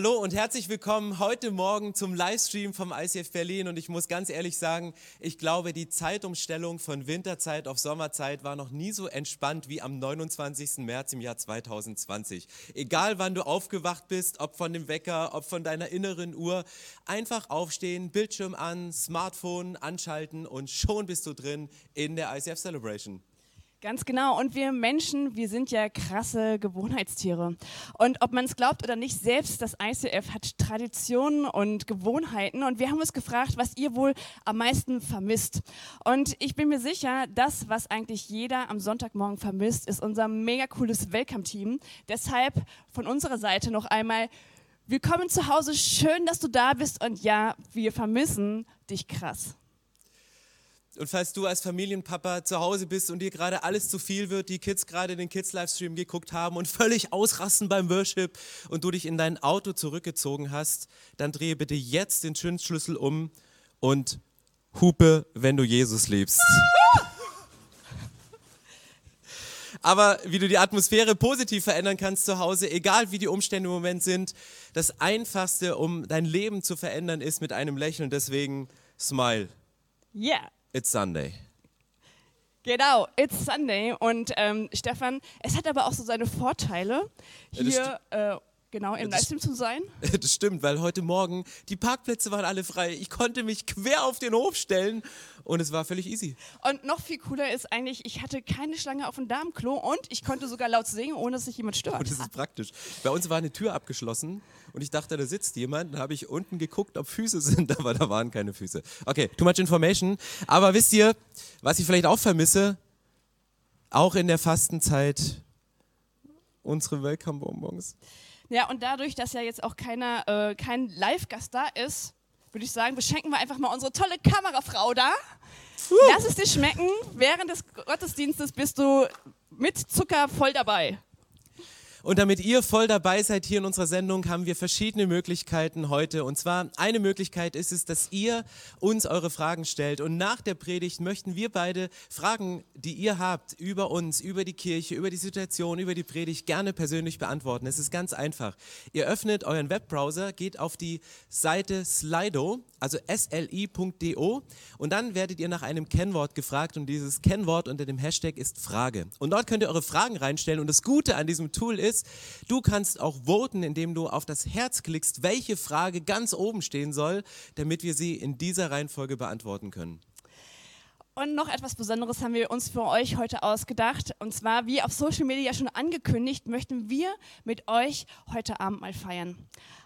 Hallo und herzlich willkommen heute Morgen zum Livestream vom ICF Berlin. Und ich muss ganz ehrlich sagen, ich glaube, die Zeitumstellung von Winterzeit auf Sommerzeit war noch nie so entspannt wie am 29. März im Jahr 2020. Egal wann du aufgewacht bist, ob von dem Wecker, ob von deiner inneren Uhr, einfach aufstehen, Bildschirm an, Smartphone anschalten und schon bist du drin in der ICF Celebration. Ganz genau. Und wir Menschen, wir sind ja krasse Gewohnheitstiere. Und ob man es glaubt oder nicht, selbst das ICF hat Traditionen und Gewohnheiten. Und wir haben uns gefragt, was ihr wohl am meisten vermisst. Und ich bin mir sicher, das, was eigentlich jeder am Sonntagmorgen vermisst, ist unser mega cooles Welcome-Team. Deshalb von unserer Seite noch einmal Willkommen zu Hause. Schön, dass du da bist. Und ja, wir vermissen dich krass. Und falls du als Familienpapa zu Hause bist und dir gerade alles zu viel wird, die Kids gerade den Kids-Livestream geguckt haben und völlig ausrasten beim Worship und du dich in dein Auto zurückgezogen hast, dann drehe bitte jetzt den Zündschlüssel um und hupe, wenn du Jesus liebst. Aber wie du die Atmosphäre positiv verändern kannst zu Hause, egal wie die Umstände im Moment sind, das Einfachste, um dein Leben zu verändern, ist mit einem Lächeln. Deswegen smile. Yeah. It's Sunday. Genau, it's Sunday. Und ähm, Stefan, es hat aber auch so seine Vorteile, hier äh, genau im Livestream zu sein. Das stimmt, weil heute Morgen die Parkplätze waren alle frei. Ich konnte mich quer auf den Hof stellen und es war völlig easy. Und noch viel cooler ist eigentlich, ich hatte keine Schlange auf dem Darmklo und ich konnte sogar laut singen, ohne dass sich jemand stört. Und das ist praktisch. Bei uns war eine Tür abgeschlossen und ich dachte, da sitzt jemand. Dann habe ich unten geguckt, ob Füße sind, aber da waren keine Füße. Okay, too much information. Aber wisst ihr, was ich vielleicht auch vermisse? Auch in der Fastenzeit unsere Welcome-Bonbons. Ja, und dadurch, dass ja jetzt auch keiner, äh, kein Live-Gast da ist, würde ich sagen, beschenken wir einfach mal unsere tolle Kamerafrau da. Uh. Lass es dir schmecken. Während des Gottesdienstes bist du mit Zucker voll dabei. Und damit ihr voll dabei seid hier in unserer Sendung, haben wir verschiedene Möglichkeiten heute. Und zwar eine Möglichkeit ist es, dass ihr uns eure Fragen stellt. Und nach der Predigt möchten wir beide Fragen, die ihr habt über uns, über die Kirche, über die Situation, über die Predigt gerne persönlich beantworten. Es ist ganz einfach. Ihr öffnet euren Webbrowser, geht auf die Seite Slido, also sli.do und dann werdet ihr nach einem Kennwort gefragt und dieses Kennwort unter dem Hashtag ist Frage. Und dort könnt ihr eure Fragen reinstellen und das Gute an diesem Tool ist, du kannst auch voten, indem du auf das Herz klickst, welche Frage ganz oben stehen soll, damit wir sie in dieser Reihenfolge beantworten können. Und noch etwas Besonderes haben wir uns für euch heute ausgedacht. Und zwar, wie auf Social Media schon angekündigt, möchten wir mit euch heute Abend mal feiern.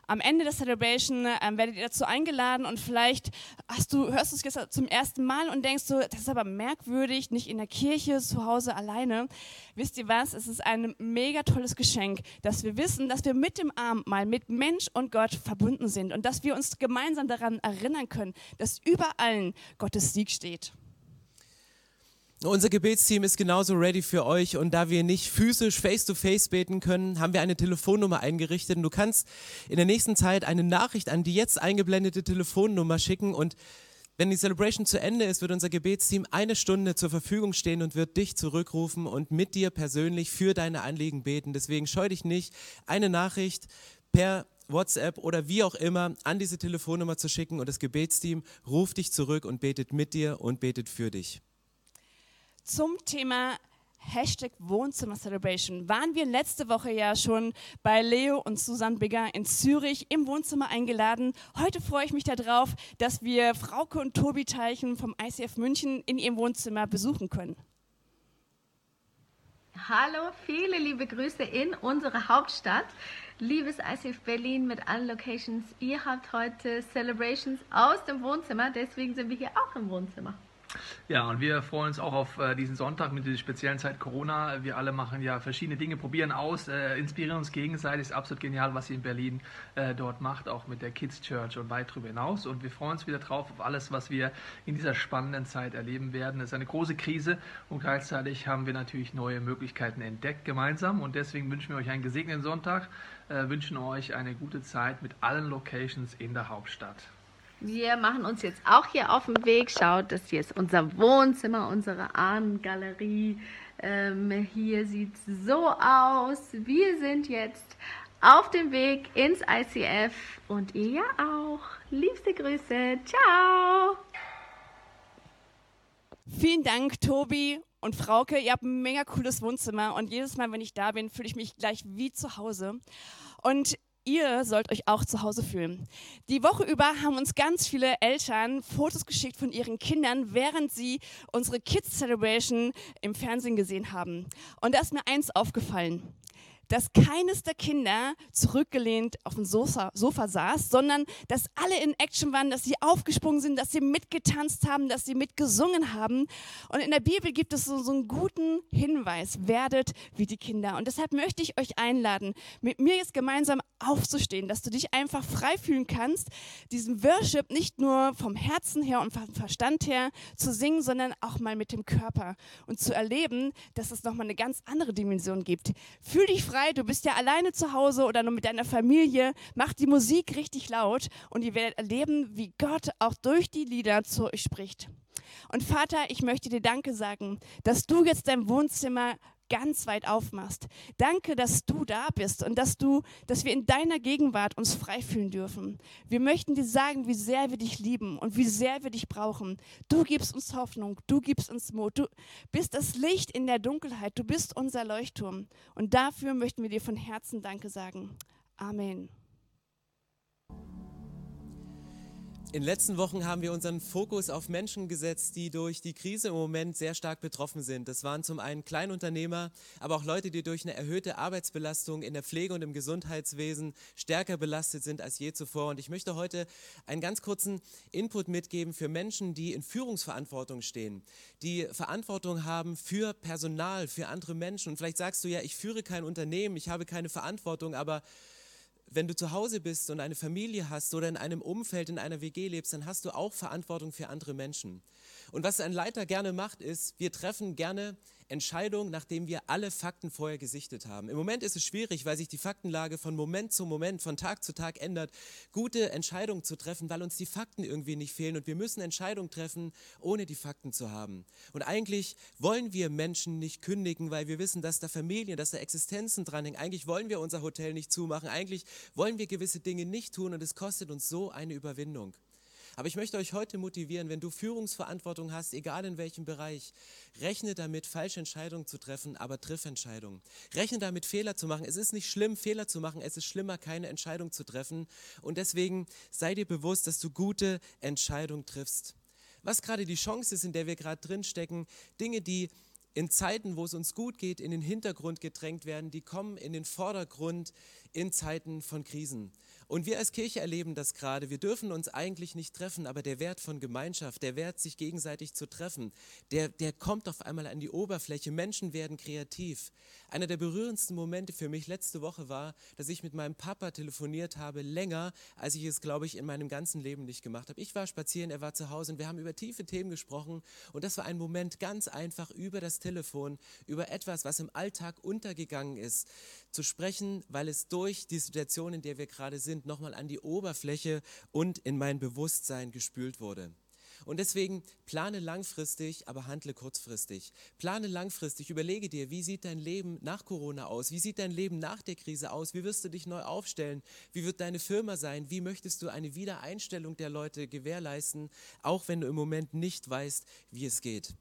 Am Ende der Celebration ähm, werdet ihr dazu eingeladen und vielleicht hast du, hörst du es jetzt zum ersten Mal und denkst du, das ist aber merkwürdig, nicht in der Kirche, zu Hause alleine. Wisst ihr was? Es ist ein mega tolles Geschenk, dass wir wissen, dass wir mit dem Abendmahl, mit Mensch und Gott verbunden sind und dass wir uns gemeinsam daran erinnern können, dass über allen Gottes Sieg steht. Unser Gebetsteam ist genauso ready für euch und da wir nicht physisch face-to-face -face beten können, haben wir eine Telefonnummer eingerichtet. Und du kannst in der nächsten Zeit eine Nachricht an die jetzt eingeblendete Telefonnummer schicken. Und wenn die Celebration zu Ende ist, wird unser Gebetsteam eine Stunde zur Verfügung stehen und wird dich zurückrufen und mit dir persönlich für deine Anliegen beten. Deswegen scheu dich nicht, eine Nachricht per WhatsApp oder wie auch immer an diese Telefonnummer zu schicken. Und das Gebetsteam ruft dich zurück und betet mit dir und betet für dich zum Thema Hashtag Wohnzimmer Celebration waren wir letzte Woche ja schon bei Leo und Susanne Bigger in Zürich im Wohnzimmer eingeladen. Heute freue ich mich darauf, dass wir Frauke und Tobi Teichen vom ICF München in ihrem Wohnzimmer besuchen können. Hallo, viele liebe Grüße in unsere Hauptstadt. Liebes ICF Berlin mit allen Locations, ihr habt heute Celebrations aus dem Wohnzimmer, deswegen sind wir hier auch im Wohnzimmer. Ja, und wir freuen uns auch auf äh, diesen Sonntag mit dieser speziellen Zeit Corona. Wir alle machen ja verschiedene Dinge, probieren aus, äh, inspirieren uns gegenseitig. Ist absolut genial, was ihr in Berlin äh, dort macht, auch mit der Kids Church und weit darüber hinaus. Und wir freuen uns wieder drauf auf alles, was wir in dieser spannenden Zeit erleben werden. Es ist eine große Krise und gleichzeitig haben wir natürlich neue Möglichkeiten entdeckt gemeinsam. Und deswegen wünschen wir euch einen gesegneten Sonntag, äh, wünschen euch eine gute Zeit mit allen Locations in der Hauptstadt. Wir machen uns jetzt auch hier auf den Weg. Schaut, das hier ist unser Wohnzimmer, unsere Ahnengalerie. Ähm, hier sieht es so aus. Wir sind jetzt auf dem Weg ins ICF und ihr ja auch. Liebste Grüße. Ciao. Vielen Dank, Tobi und Frauke. Ihr habt ein mega cooles Wohnzimmer und jedes Mal, wenn ich da bin, fühle ich mich gleich wie zu Hause. Und ihr sollt euch auch zu Hause fühlen. Die Woche über haben uns ganz viele Eltern Fotos geschickt von ihren Kindern, während sie unsere Kids Celebration im Fernsehen gesehen haben. Und da ist mir eins aufgefallen dass keines der Kinder zurückgelehnt auf dem Sofa, Sofa, saß, sondern dass alle in Action waren, dass sie aufgesprungen sind, dass sie mitgetanzt haben, dass sie mitgesungen haben. Und in der Bibel gibt es so, so einen guten Hinweis, werdet wie die Kinder. Und deshalb möchte ich euch einladen, mit mir jetzt gemeinsam aufzustehen, dass du dich einfach frei fühlen kannst, diesen Worship nicht nur vom Herzen her und vom Verstand her zu singen, sondern auch mal mit dem Körper und zu erleben, dass es nochmal eine ganz andere Dimension gibt. Fühl dich frei frei, du bist ja alleine zu Hause oder nur mit deiner Familie, mach die Musik richtig laut und ihr werdet erleben, wie Gott auch durch die Lieder zu euch spricht. Und Vater, ich möchte dir Danke sagen, dass du jetzt dein Wohnzimmer ganz weit aufmachst. Danke, dass du da bist und dass du, dass wir in deiner Gegenwart uns frei fühlen dürfen. Wir möchten dir sagen, wie sehr wir dich lieben und wie sehr wir dich brauchen. Du gibst uns Hoffnung, du gibst uns Mut. Du bist das Licht in der Dunkelheit. Du bist unser Leuchtturm. Und dafür möchten wir dir von Herzen Danke sagen. Amen. In den letzten Wochen haben wir unseren Fokus auf Menschen gesetzt, die durch die Krise im Moment sehr stark betroffen sind. Das waren zum einen Kleinunternehmer, aber auch Leute, die durch eine erhöhte Arbeitsbelastung in der Pflege und im Gesundheitswesen stärker belastet sind als je zuvor. Und ich möchte heute einen ganz kurzen Input mitgeben für Menschen, die in Führungsverantwortung stehen, die Verantwortung haben für Personal, für andere Menschen. Und vielleicht sagst du ja, ich führe kein Unternehmen, ich habe keine Verantwortung, aber wenn du zu Hause bist und eine Familie hast oder in einem Umfeld, in einer WG lebst, dann hast du auch Verantwortung für andere Menschen. Und was ein Leiter gerne macht, ist, wir treffen gerne Entscheidung, nachdem wir alle Fakten vorher gesichtet haben. Im Moment ist es schwierig, weil sich die Faktenlage von Moment zu Moment, von Tag zu Tag ändert, gute Entscheidungen zu treffen, weil uns die Fakten irgendwie nicht fehlen und wir müssen Entscheidungen treffen, ohne die Fakten zu haben. Und eigentlich wollen wir Menschen nicht kündigen, weil wir wissen, dass da Familien, dass da Existenzen dranhängen. Eigentlich wollen wir unser Hotel nicht zumachen. Eigentlich wollen wir gewisse Dinge nicht tun und es kostet uns so eine Überwindung. Aber ich möchte euch heute motivieren, wenn du Führungsverantwortung hast, egal in welchem Bereich, rechne damit, falsche Entscheidungen zu treffen, aber triff Entscheidungen. Rechne damit, Fehler zu machen. Es ist nicht schlimm, Fehler zu machen, es ist schlimmer, keine Entscheidung zu treffen. Und deswegen sei dir bewusst, dass du gute Entscheidungen triffst. Was gerade die Chance ist, in der wir gerade drinstecken, Dinge, die in Zeiten, wo es uns gut geht, in den Hintergrund gedrängt werden, die kommen in den Vordergrund in Zeiten von Krisen. Und wir als Kirche erleben das gerade. Wir dürfen uns eigentlich nicht treffen, aber der Wert von Gemeinschaft, der Wert, sich gegenseitig zu treffen, der, der kommt auf einmal an die Oberfläche. Menschen werden kreativ. Einer der berührendsten Momente für mich letzte Woche war, dass ich mit meinem Papa telefoniert habe, länger, als ich es, glaube ich, in meinem ganzen Leben nicht gemacht habe. Ich war spazieren, er war zu Hause und wir haben über tiefe Themen gesprochen. Und das war ein Moment ganz einfach über das Telefon, über etwas, was im Alltag untergegangen ist, zu sprechen, weil es durch die Situation, in der wir gerade sind, nochmal an die Oberfläche und in mein Bewusstsein gespült wurde. Und deswegen plane langfristig, aber handle kurzfristig. Plane langfristig, überlege dir, wie sieht dein Leben nach Corona aus? Wie sieht dein Leben nach der Krise aus? Wie wirst du dich neu aufstellen? Wie wird deine Firma sein? Wie möchtest du eine Wiedereinstellung der Leute gewährleisten, auch wenn du im Moment nicht weißt, wie es geht?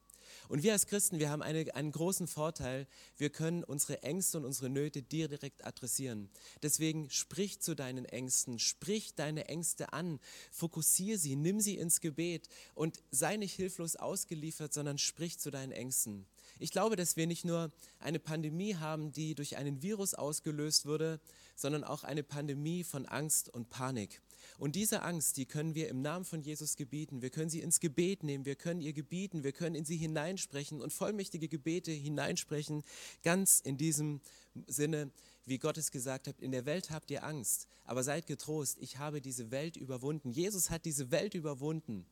Und wir als Christen, wir haben eine, einen großen Vorteil. Wir können unsere Ängste und unsere Nöte direkt adressieren. Deswegen sprich zu deinen Ängsten, sprich deine Ängste an, fokussiere sie, nimm sie ins Gebet und sei nicht hilflos ausgeliefert, sondern sprich zu deinen Ängsten. Ich glaube, dass wir nicht nur eine Pandemie haben, die durch einen Virus ausgelöst wurde, sondern auch eine Pandemie von Angst und Panik. Und diese Angst, die können wir im Namen von Jesus gebieten. Wir können sie ins Gebet nehmen, wir können ihr gebieten, wir können in sie hineinsprechen und vollmächtige Gebete hineinsprechen, ganz in diesem Sinne, wie Gott es gesagt hat, in der Welt habt ihr Angst, aber seid getrost, ich habe diese Welt überwunden. Jesus hat diese Welt überwunden.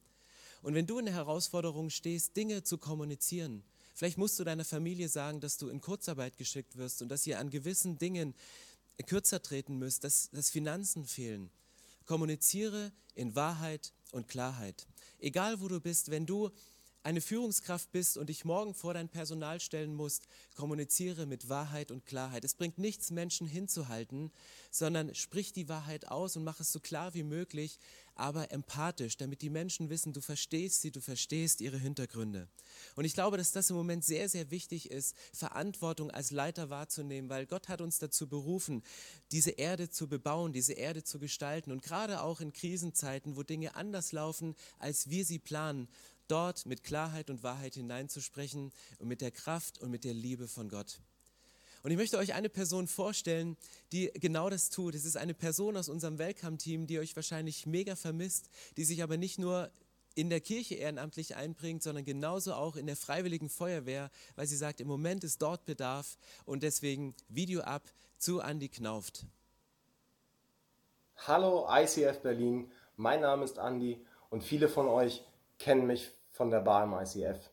Und wenn du in der Herausforderung stehst, Dinge zu kommunizieren, vielleicht musst du deiner Familie sagen, dass du in Kurzarbeit geschickt wirst und dass ihr an gewissen Dingen kürzer treten müsst, dass, dass Finanzen fehlen. Kommuniziere in Wahrheit und Klarheit. Egal wo du bist, wenn du eine Führungskraft bist und dich morgen vor dein Personal stellen musst, kommuniziere mit Wahrheit und Klarheit. Es bringt nichts, Menschen hinzuhalten, sondern sprich die Wahrheit aus und mach es so klar wie möglich, aber empathisch, damit die Menschen wissen, du verstehst sie, du verstehst ihre Hintergründe. Und ich glaube, dass das im Moment sehr, sehr wichtig ist, Verantwortung als Leiter wahrzunehmen, weil Gott hat uns dazu berufen, diese Erde zu bebauen, diese Erde zu gestalten. Und gerade auch in Krisenzeiten, wo Dinge anders laufen, als wir sie planen, dort mit Klarheit und Wahrheit hineinzusprechen und mit der Kraft und mit der Liebe von Gott. Und ich möchte euch eine Person vorstellen, die genau das tut. Es ist eine Person aus unserem Welcome-Team, die euch wahrscheinlich mega vermisst, die sich aber nicht nur in der Kirche ehrenamtlich einbringt, sondern genauso auch in der freiwilligen Feuerwehr, weil sie sagt, im Moment ist dort Bedarf und deswegen Video ab zu Andy Knauft. Hallo ICF Berlin, mein Name ist Andy und viele von euch kennen mich von der Bar im ICF.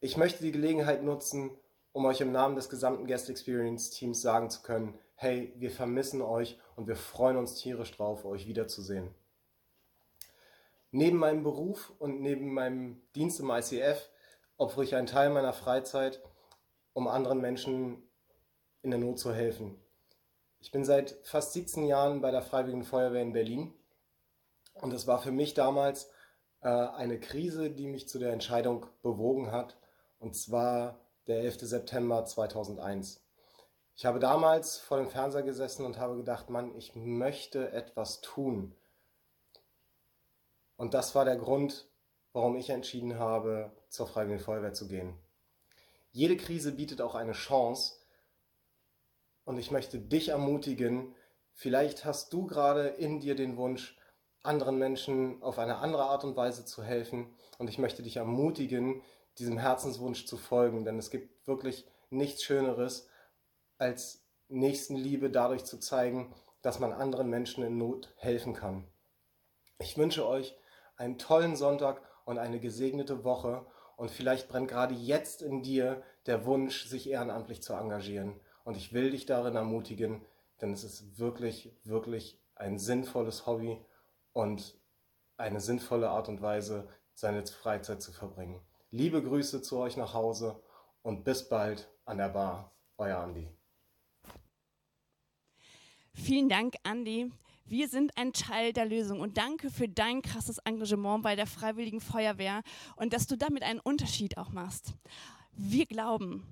Ich möchte die Gelegenheit nutzen, um euch im Namen des gesamten Guest Experience Teams sagen zu können, hey, wir vermissen euch und wir freuen uns tierisch drauf, euch wiederzusehen. Neben meinem Beruf und neben meinem Dienst im ICF opfere ich einen Teil meiner Freizeit, um anderen Menschen in der Not zu helfen. Ich bin seit fast 17 Jahren bei der Freiwilligen Feuerwehr in Berlin und es war für mich damals äh, eine Krise, die mich zu der Entscheidung bewogen hat, und zwar der 11. September 2001. Ich habe damals vor dem Fernseher gesessen und habe gedacht, Mann, ich möchte etwas tun. Und das war der Grund, warum ich entschieden habe, zur Freiwilligen Feuerwehr zu gehen. Jede Krise bietet auch eine Chance. Und ich möchte dich ermutigen, vielleicht hast du gerade in dir den Wunsch, anderen Menschen auf eine andere Art und Weise zu helfen. Und ich möchte dich ermutigen, diesem Herzenswunsch zu folgen, denn es gibt wirklich nichts Schöneres, als Nächstenliebe dadurch zu zeigen, dass man anderen Menschen in Not helfen kann. Ich wünsche euch einen tollen Sonntag und eine gesegnete Woche und vielleicht brennt gerade jetzt in dir der Wunsch, sich ehrenamtlich zu engagieren. Und ich will dich darin ermutigen, denn es ist wirklich, wirklich ein sinnvolles Hobby und eine sinnvolle Art und Weise, seine Freizeit zu verbringen. Liebe Grüße zu euch nach Hause und bis bald an der Bar. Euer Andi. Vielen Dank, Andi. Wir sind ein Teil der Lösung und danke für dein krasses Engagement bei der Freiwilligen Feuerwehr und dass du damit einen Unterschied auch machst. Wir glauben,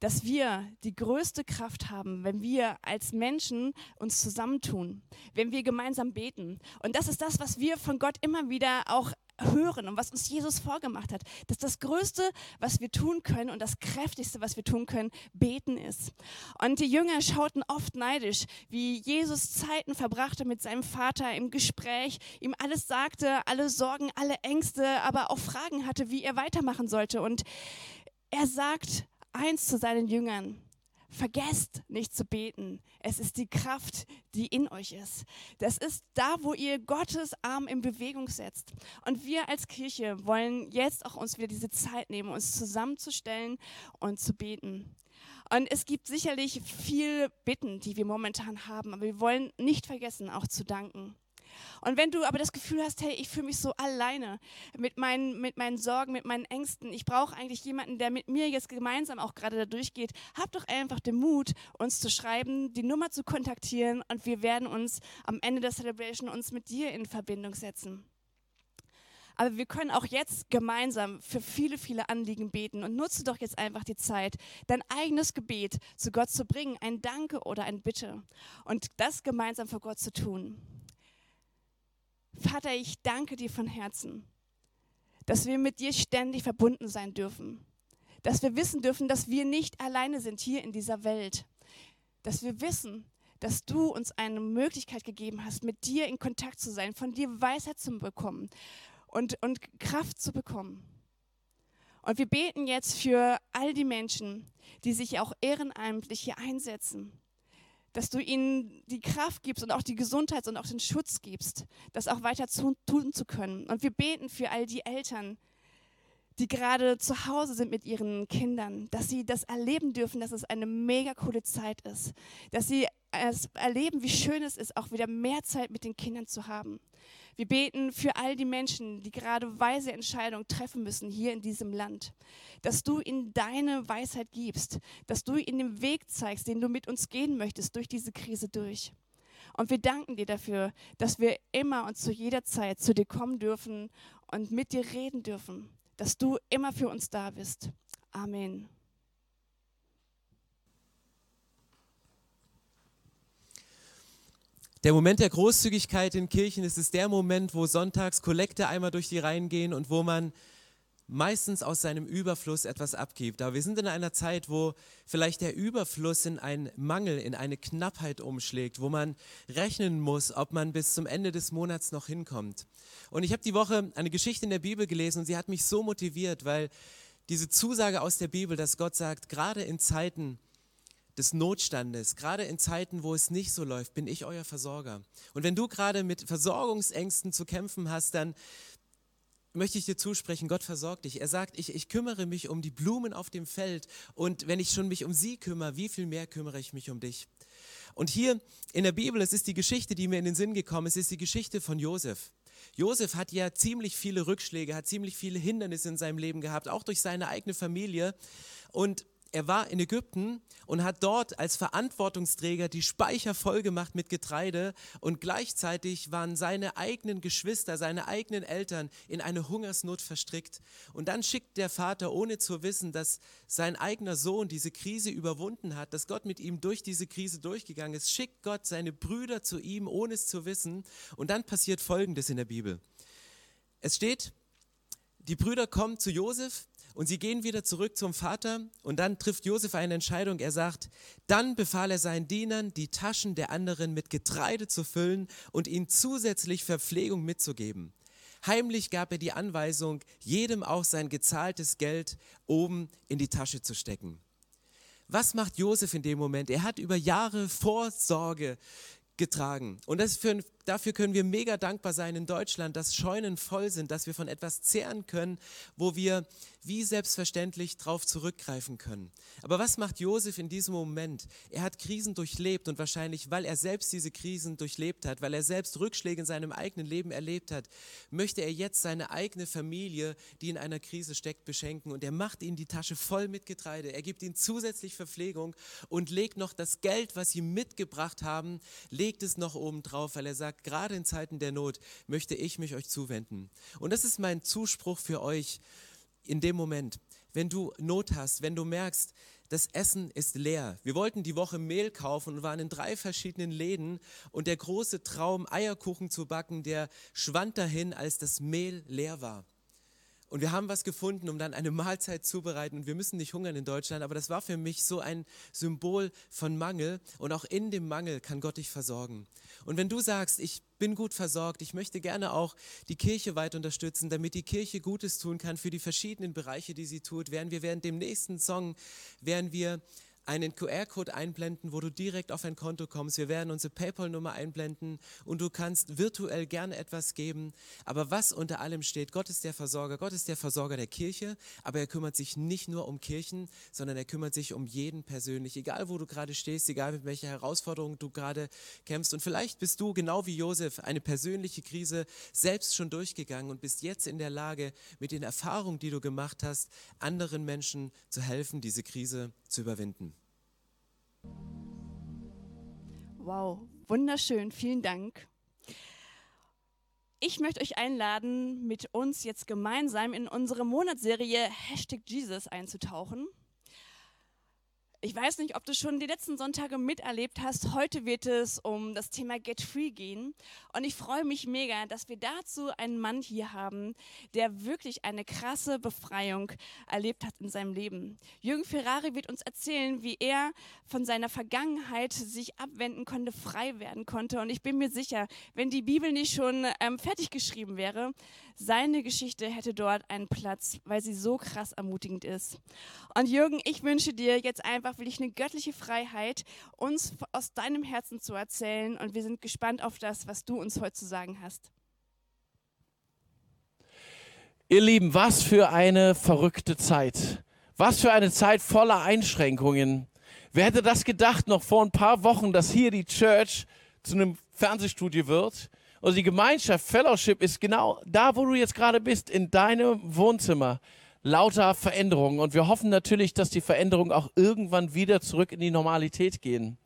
dass wir die größte Kraft haben, wenn wir als Menschen uns zusammentun, wenn wir gemeinsam beten. Und das ist das, was wir von Gott immer wieder auch hören und was uns Jesus vorgemacht hat, dass das Größte, was wir tun können und das Kräftigste, was wir tun können, beten ist. Und die Jünger schauten oft neidisch, wie Jesus Zeiten verbrachte mit seinem Vater im Gespräch, ihm alles sagte, alle Sorgen, alle Ängste, aber auch Fragen hatte, wie er weitermachen sollte. Und er sagt, eins zu seinen Jüngern. Vergesst nicht zu beten. Es ist die Kraft, die in euch ist. Das ist da, wo ihr Gottes Arm in Bewegung setzt. Und wir als Kirche wollen jetzt auch uns wieder diese Zeit nehmen, uns zusammenzustellen und zu beten. Und es gibt sicherlich viel Bitten, die wir momentan haben, aber wir wollen nicht vergessen, auch zu danken. Und wenn du aber das Gefühl hast, hey, ich fühle mich so alleine mit meinen, mit meinen Sorgen, mit meinen Ängsten, ich brauche eigentlich jemanden, der mit mir jetzt gemeinsam auch gerade da durchgeht, hab doch einfach den Mut, uns zu schreiben, die Nummer zu kontaktieren und wir werden uns am Ende der Celebration uns mit dir in Verbindung setzen. Aber wir können auch jetzt gemeinsam für viele, viele Anliegen beten und nutze doch jetzt einfach die Zeit, dein eigenes Gebet zu Gott zu bringen, ein Danke oder ein Bitte und das gemeinsam vor Gott zu tun. Vater, ich danke dir von Herzen, dass wir mit dir ständig verbunden sein dürfen. dass wir wissen dürfen, dass wir nicht alleine sind hier in dieser Welt, dass wir wissen, dass du uns eine Möglichkeit gegeben hast, mit dir in Kontakt zu sein, von dir Weisheit zu bekommen und, und Kraft zu bekommen. Und wir beten jetzt für all die Menschen, die sich auch ehrenamtlich hier einsetzen, dass du ihnen die Kraft gibst und auch die Gesundheit und auch den Schutz gibst, das auch weiter tun zu können. Und wir beten für all die Eltern, die gerade zu Hause sind mit ihren Kindern, dass sie das erleben dürfen, dass es eine mega coole Zeit ist, dass sie es erleben, wie schön es ist, auch wieder mehr Zeit mit den Kindern zu haben. Wir beten für all die Menschen, die gerade weise Entscheidungen treffen müssen hier in diesem Land, dass du ihnen deine Weisheit gibst, dass du ihnen den Weg zeigst, den du mit uns gehen möchtest durch diese Krise durch. Und wir danken dir dafür, dass wir immer und zu jeder Zeit zu dir kommen dürfen und mit dir reden dürfen dass du immer für uns da bist. Amen. Der Moment der Großzügigkeit in Kirchen ist es der Moment, wo sonntags Kollekte einmal durch die Reihen gehen und wo man meistens aus seinem Überfluss etwas abgibt. Aber wir sind in einer Zeit, wo vielleicht der Überfluss in einen Mangel, in eine Knappheit umschlägt, wo man rechnen muss, ob man bis zum Ende des Monats noch hinkommt. Und ich habe die Woche eine Geschichte in der Bibel gelesen und sie hat mich so motiviert, weil diese Zusage aus der Bibel, dass Gott sagt, gerade in Zeiten des Notstandes, gerade in Zeiten, wo es nicht so läuft, bin ich euer Versorger. Und wenn du gerade mit Versorgungsängsten zu kämpfen hast, dann möchte ich dir zusprechen, Gott versorgt dich. Er sagt, ich, ich kümmere mich um die Blumen auf dem Feld und wenn ich schon mich um sie kümmere, wie viel mehr kümmere ich mich um dich? Und hier in der Bibel, es ist die Geschichte, die mir in den Sinn gekommen ist, es ist die Geschichte von Josef. Josef hat ja ziemlich viele Rückschläge, hat ziemlich viele Hindernisse in seinem Leben gehabt, auch durch seine eigene Familie. Und er war in Ägypten und hat dort als Verantwortungsträger die Speicher vollgemacht mit Getreide und gleichzeitig waren seine eigenen Geschwister, seine eigenen Eltern in eine Hungersnot verstrickt. Und dann schickt der Vater, ohne zu wissen, dass sein eigener Sohn diese Krise überwunden hat, dass Gott mit ihm durch diese Krise durchgegangen ist, schickt Gott seine Brüder zu ihm, ohne es zu wissen. Und dann passiert Folgendes in der Bibel. Es steht, die Brüder kommen zu Josef und sie gehen wieder zurück zum Vater und dann trifft Josef eine Entscheidung. Er sagt, dann befahl er seinen Dienern, die Taschen der anderen mit Getreide zu füllen und ihnen zusätzlich Verpflegung mitzugeben. Heimlich gab er die Anweisung, jedem auch sein gezahltes Geld oben in die Tasche zu stecken. Was macht Josef in dem Moment? Er hat über Jahre Vorsorge getragen. Und für, dafür können wir mega dankbar sein in Deutschland, dass Scheunen voll sind, dass wir von etwas zehren können, wo wir wie selbstverständlich darauf zurückgreifen können. Aber was macht Josef in diesem Moment? Er hat Krisen durchlebt und wahrscheinlich, weil er selbst diese Krisen durchlebt hat, weil er selbst Rückschläge in seinem eigenen Leben erlebt hat, möchte er jetzt seine eigene Familie, die in einer Krise steckt, beschenken. Und er macht ihnen die Tasche voll mit Getreide. Er gibt ihnen zusätzlich Verpflegung und legt noch das Geld, was sie mitgebracht haben, legt es noch oben drauf, weil er sagt, gerade in Zeiten der Not möchte ich mich euch zuwenden. Und das ist mein Zuspruch für euch in dem Moment, wenn du Not hast, wenn du merkst, das Essen ist leer. Wir wollten die Woche Mehl kaufen und waren in drei verschiedenen Läden und der große Traum, Eierkuchen zu backen, der schwand dahin, als das Mehl leer war. Und wir haben was gefunden, um dann eine Mahlzeit zubereiten. Und wir müssen nicht hungern in Deutschland, aber das war für mich so ein Symbol von Mangel. Und auch in dem Mangel kann Gott dich versorgen. Und wenn du sagst, ich bin gut versorgt, ich möchte gerne auch die Kirche weit unterstützen, damit die Kirche Gutes tun kann für die verschiedenen Bereiche, die sie tut, werden wir während dem nächsten Song, werden wir einen QR-Code einblenden, wo du direkt auf ein Konto kommst. Wir werden unsere PayPal-Nummer einblenden und du kannst virtuell gerne etwas geben. Aber was unter allem steht, Gott ist der Versorger. Gott ist der Versorger der Kirche, aber er kümmert sich nicht nur um Kirchen, sondern er kümmert sich um jeden persönlich. Egal, wo du gerade stehst, egal mit welcher Herausforderung du gerade kämpfst. Und vielleicht bist du genau wie Josef eine persönliche Krise selbst schon durchgegangen und bist jetzt in der Lage, mit den Erfahrungen, die du gemacht hast, anderen Menschen zu helfen, diese Krise zu überwinden. Wow, wunderschön, vielen Dank. Ich möchte euch einladen, mit uns jetzt gemeinsam in unsere Monatsserie Hashtag Jesus einzutauchen. Ich weiß nicht, ob du schon die letzten Sonntage miterlebt hast. Heute wird es um das Thema Get Free gehen. Und ich freue mich mega, dass wir dazu einen Mann hier haben, der wirklich eine krasse Befreiung erlebt hat in seinem Leben. Jürgen Ferrari wird uns erzählen, wie er von seiner Vergangenheit sich abwenden konnte, frei werden konnte. Und ich bin mir sicher, wenn die Bibel nicht schon ähm, fertig geschrieben wäre, seine Geschichte hätte dort einen Platz, weil sie so krass ermutigend ist. Und Jürgen, ich wünsche dir jetzt einfach wirklich eine göttliche Freiheit, uns aus deinem Herzen zu erzählen. Und wir sind gespannt auf das, was du uns heute zu sagen hast. Ihr Lieben, was für eine verrückte Zeit. Was für eine Zeit voller Einschränkungen. Wer hätte das gedacht noch vor ein paar Wochen, dass hier die Church zu einem Fernsehstudio wird? Also die Gemeinschaft, Fellowship ist genau da, wo du jetzt gerade bist, in deinem Wohnzimmer. Lauter Veränderungen. Und wir hoffen natürlich, dass die Veränderungen auch irgendwann wieder zurück in die Normalität gehen.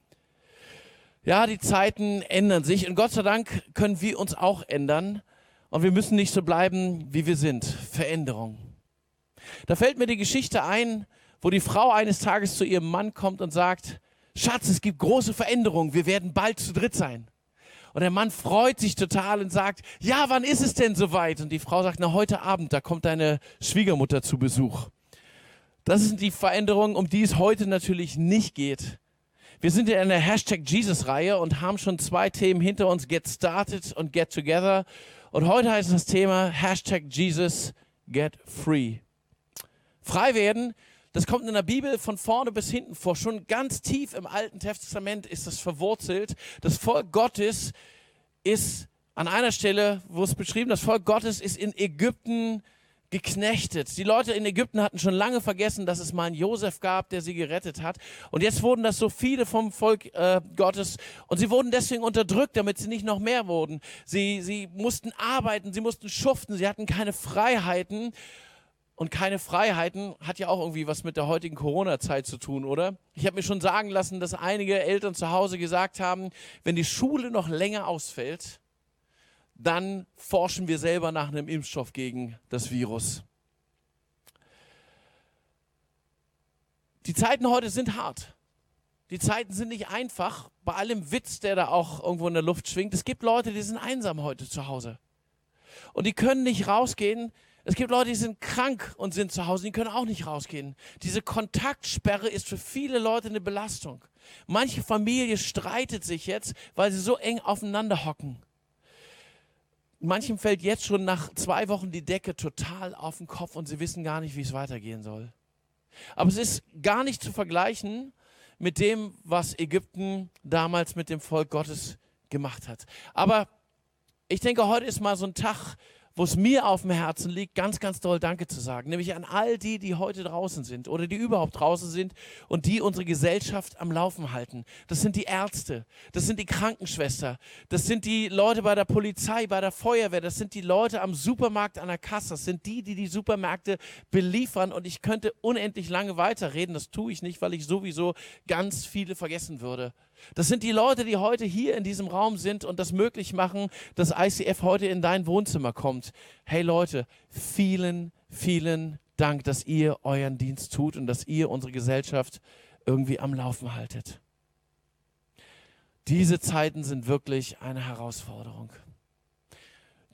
Ja, die Zeiten ändern sich und Gott sei Dank können wir uns auch ändern. Und wir müssen nicht so bleiben, wie wir sind. Veränderung. Da fällt mir die Geschichte ein, wo die Frau eines Tages zu ihrem Mann kommt und sagt, Schatz, es gibt große Veränderungen, wir werden bald zu dritt sein. Und der Mann freut sich total und sagt, ja, wann ist es denn soweit? Und die Frau sagt, na, heute Abend, da kommt deine Schwiegermutter zu Besuch. Das sind die Veränderungen, um die es heute natürlich nicht geht. Wir sind in einer Hashtag Jesus-Reihe und haben schon zwei Themen hinter uns, Get Started und Get Together. Und heute heißt das Thema Hashtag Jesus Get Free. Frei werden das kommt in der Bibel von vorne bis hinten vor. Schon ganz tief im Alten Testament ist das verwurzelt. Das Volk Gottes ist an einer Stelle, wo es beschrieben, das Volk Gottes ist in Ägypten geknechtet. Die Leute in Ägypten hatten schon lange vergessen, dass es mal einen Josef gab, der sie gerettet hat. Und jetzt wurden das so viele vom Volk äh, Gottes und sie wurden deswegen unterdrückt, damit sie nicht noch mehr wurden. Sie, sie mussten arbeiten, sie mussten schuften, sie hatten keine Freiheiten und keine Freiheiten hat ja auch irgendwie was mit der heutigen Corona-Zeit zu tun, oder? Ich habe mir schon sagen lassen, dass einige Eltern zu Hause gesagt haben, wenn die Schule noch länger ausfällt, dann forschen wir selber nach einem Impfstoff gegen das Virus. Die Zeiten heute sind hart. Die Zeiten sind nicht einfach, bei allem Witz, der da auch irgendwo in der Luft schwingt. Es gibt Leute, die sind einsam heute zu Hause. Und die können nicht rausgehen, es gibt Leute, die sind krank und sind zu Hause, die können auch nicht rausgehen. Diese Kontaktsperre ist für viele Leute eine Belastung. Manche Familie streitet sich jetzt, weil sie so eng aufeinander hocken. Manchem fällt jetzt schon nach zwei Wochen die Decke total auf den Kopf und sie wissen gar nicht, wie es weitergehen soll. Aber es ist gar nicht zu vergleichen mit dem, was Ägypten damals mit dem Volk Gottes gemacht hat. Aber ich denke, heute ist mal so ein Tag, wo es mir auf dem Herzen liegt, ganz, ganz doll Danke zu sagen. Nämlich an all die, die heute draußen sind oder die überhaupt draußen sind und die unsere Gesellschaft am Laufen halten. Das sind die Ärzte, das sind die Krankenschwester, das sind die Leute bei der Polizei, bei der Feuerwehr, das sind die Leute am Supermarkt an der Kasse, das sind die, die die Supermärkte beliefern. Und ich könnte unendlich lange weiterreden. Das tue ich nicht, weil ich sowieso ganz viele vergessen würde. Das sind die Leute, die heute hier in diesem Raum sind und das möglich machen, dass ICF heute in dein Wohnzimmer kommt. Hey Leute, vielen, vielen Dank, dass ihr euren Dienst tut und dass ihr unsere Gesellschaft irgendwie am Laufen haltet. Diese Zeiten sind wirklich eine Herausforderung.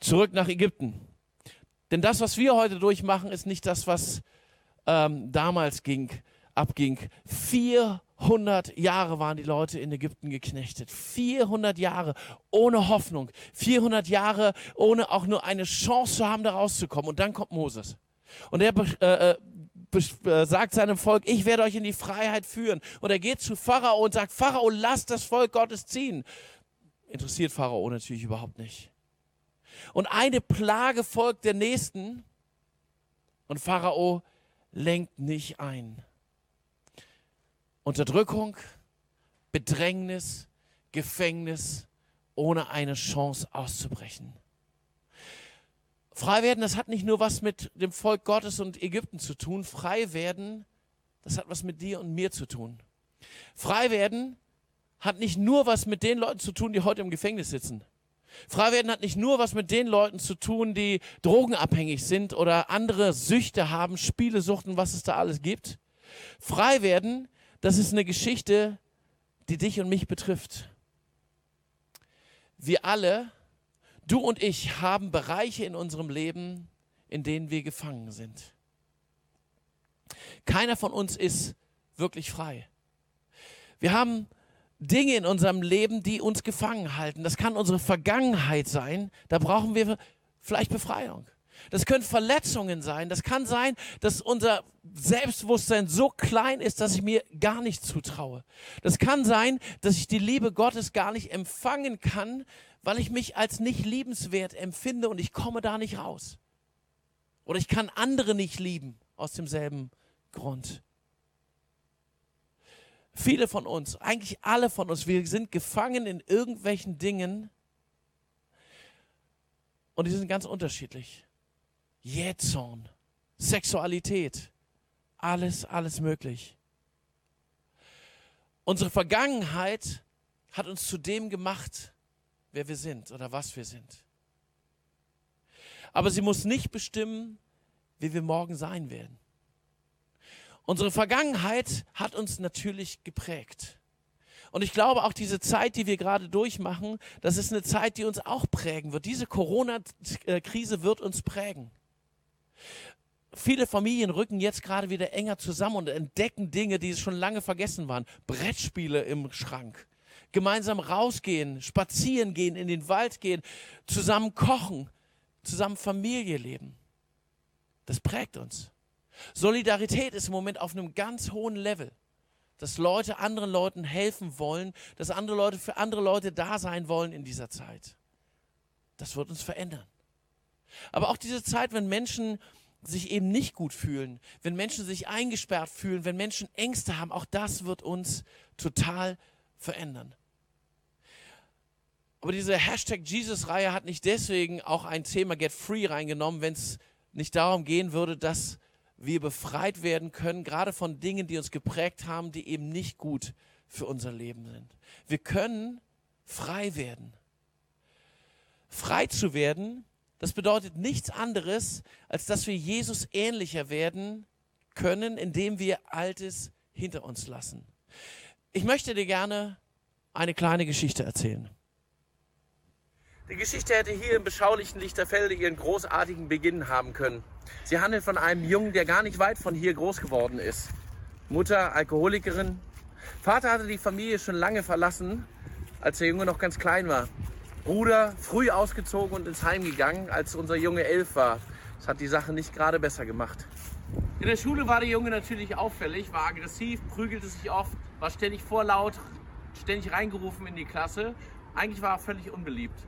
Zurück nach Ägypten. Denn das, was wir heute durchmachen, ist nicht das, was ähm, damals ging, abging. 400 400 Jahre waren die Leute in Ägypten geknechtet. 400 Jahre ohne Hoffnung. 400 Jahre ohne auch nur eine Chance zu haben, da rauszukommen. Und dann kommt Moses. Und er äh, äh, äh, sagt seinem Volk, ich werde euch in die Freiheit führen. Und er geht zu Pharao und sagt, Pharao, lasst das Volk Gottes ziehen. Interessiert Pharao natürlich überhaupt nicht. Und eine Plage folgt der nächsten. Und Pharao lenkt nicht ein. Unterdrückung, Bedrängnis, Gefängnis, ohne eine Chance auszubrechen. Frei werden, das hat nicht nur was mit dem Volk Gottes und Ägypten zu tun. Frei werden, das hat was mit dir und mir zu tun. Frei werden hat nicht nur was mit den Leuten zu tun, die heute im Gefängnis sitzen. Frei werden hat nicht nur was mit den Leuten zu tun, die drogenabhängig sind oder andere Süchte haben, Spielesuchten, was es da alles gibt. Frei werden das ist eine Geschichte, die dich und mich betrifft. Wir alle, du und ich, haben Bereiche in unserem Leben, in denen wir gefangen sind. Keiner von uns ist wirklich frei. Wir haben Dinge in unserem Leben, die uns gefangen halten. Das kann unsere Vergangenheit sein. Da brauchen wir vielleicht Befreiung. Das können Verletzungen sein. Das kann sein, dass unser Selbstbewusstsein so klein ist, dass ich mir gar nicht zutraue. Das kann sein, dass ich die Liebe Gottes gar nicht empfangen kann, weil ich mich als nicht liebenswert empfinde und ich komme da nicht raus. Oder ich kann andere nicht lieben aus demselben Grund. Viele von uns, eigentlich alle von uns, wir sind gefangen in irgendwelchen Dingen und die sind ganz unterschiedlich. Jähzorn, Sexualität, alles, alles möglich. Unsere Vergangenheit hat uns zu dem gemacht, wer wir sind oder was wir sind. Aber sie muss nicht bestimmen, wie wir morgen sein werden. Unsere Vergangenheit hat uns natürlich geprägt. Und ich glaube auch diese Zeit, die wir gerade durchmachen, das ist eine Zeit, die uns auch prägen wird. Diese Corona-Krise wird uns prägen. Viele Familien rücken jetzt gerade wieder enger zusammen und entdecken Dinge, die schon lange vergessen waren. Brettspiele im Schrank. Gemeinsam rausgehen, spazieren gehen, in den Wald gehen, zusammen kochen, zusammen Familie leben. Das prägt uns. Solidarität ist im Moment auf einem ganz hohen Level. Dass Leute anderen Leuten helfen wollen, dass andere Leute für andere Leute da sein wollen in dieser Zeit. Das wird uns verändern. Aber auch diese Zeit, wenn Menschen sich eben nicht gut fühlen, wenn Menschen sich eingesperrt fühlen, wenn Menschen Ängste haben, auch das wird uns total verändern. Aber diese Hashtag Jesus-Reihe hat nicht deswegen auch ein Thema Get Free reingenommen, wenn es nicht darum gehen würde, dass wir befreit werden können, gerade von Dingen, die uns geprägt haben, die eben nicht gut für unser Leben sind. Wir können frei werden. Frei zu werden, das bedeutet nichts anderes, als dass wir Jesus ähnlicher werden können, indem wir Altes hinter uns lassen. Ich möchte dir gerne eine kleine Geschichte erzählen. Die Geschichte hätte hier im beschaulichen Lichterfelde ihren großartigen Beginn haben können. Sie handelt von einem Jungen, der gar nicht weit von hier groß geworden ist. Mutter Alkoholikerin. Vater hatte die Familie schon lange verlassen, als der Junge noch ganz klein war. Bruder früh ausgezogen und ins Heim gegangen, als unser Junge elf war. Das hat die Sache nicht gerade besser gemacht. In der Schule war der Junge natürlich auffällig, war aggressiv, prügelte sich oft, war ständig vorlaut, ständig reingerufen in die Klasse. Eigentlich war er völlig unbeliebt.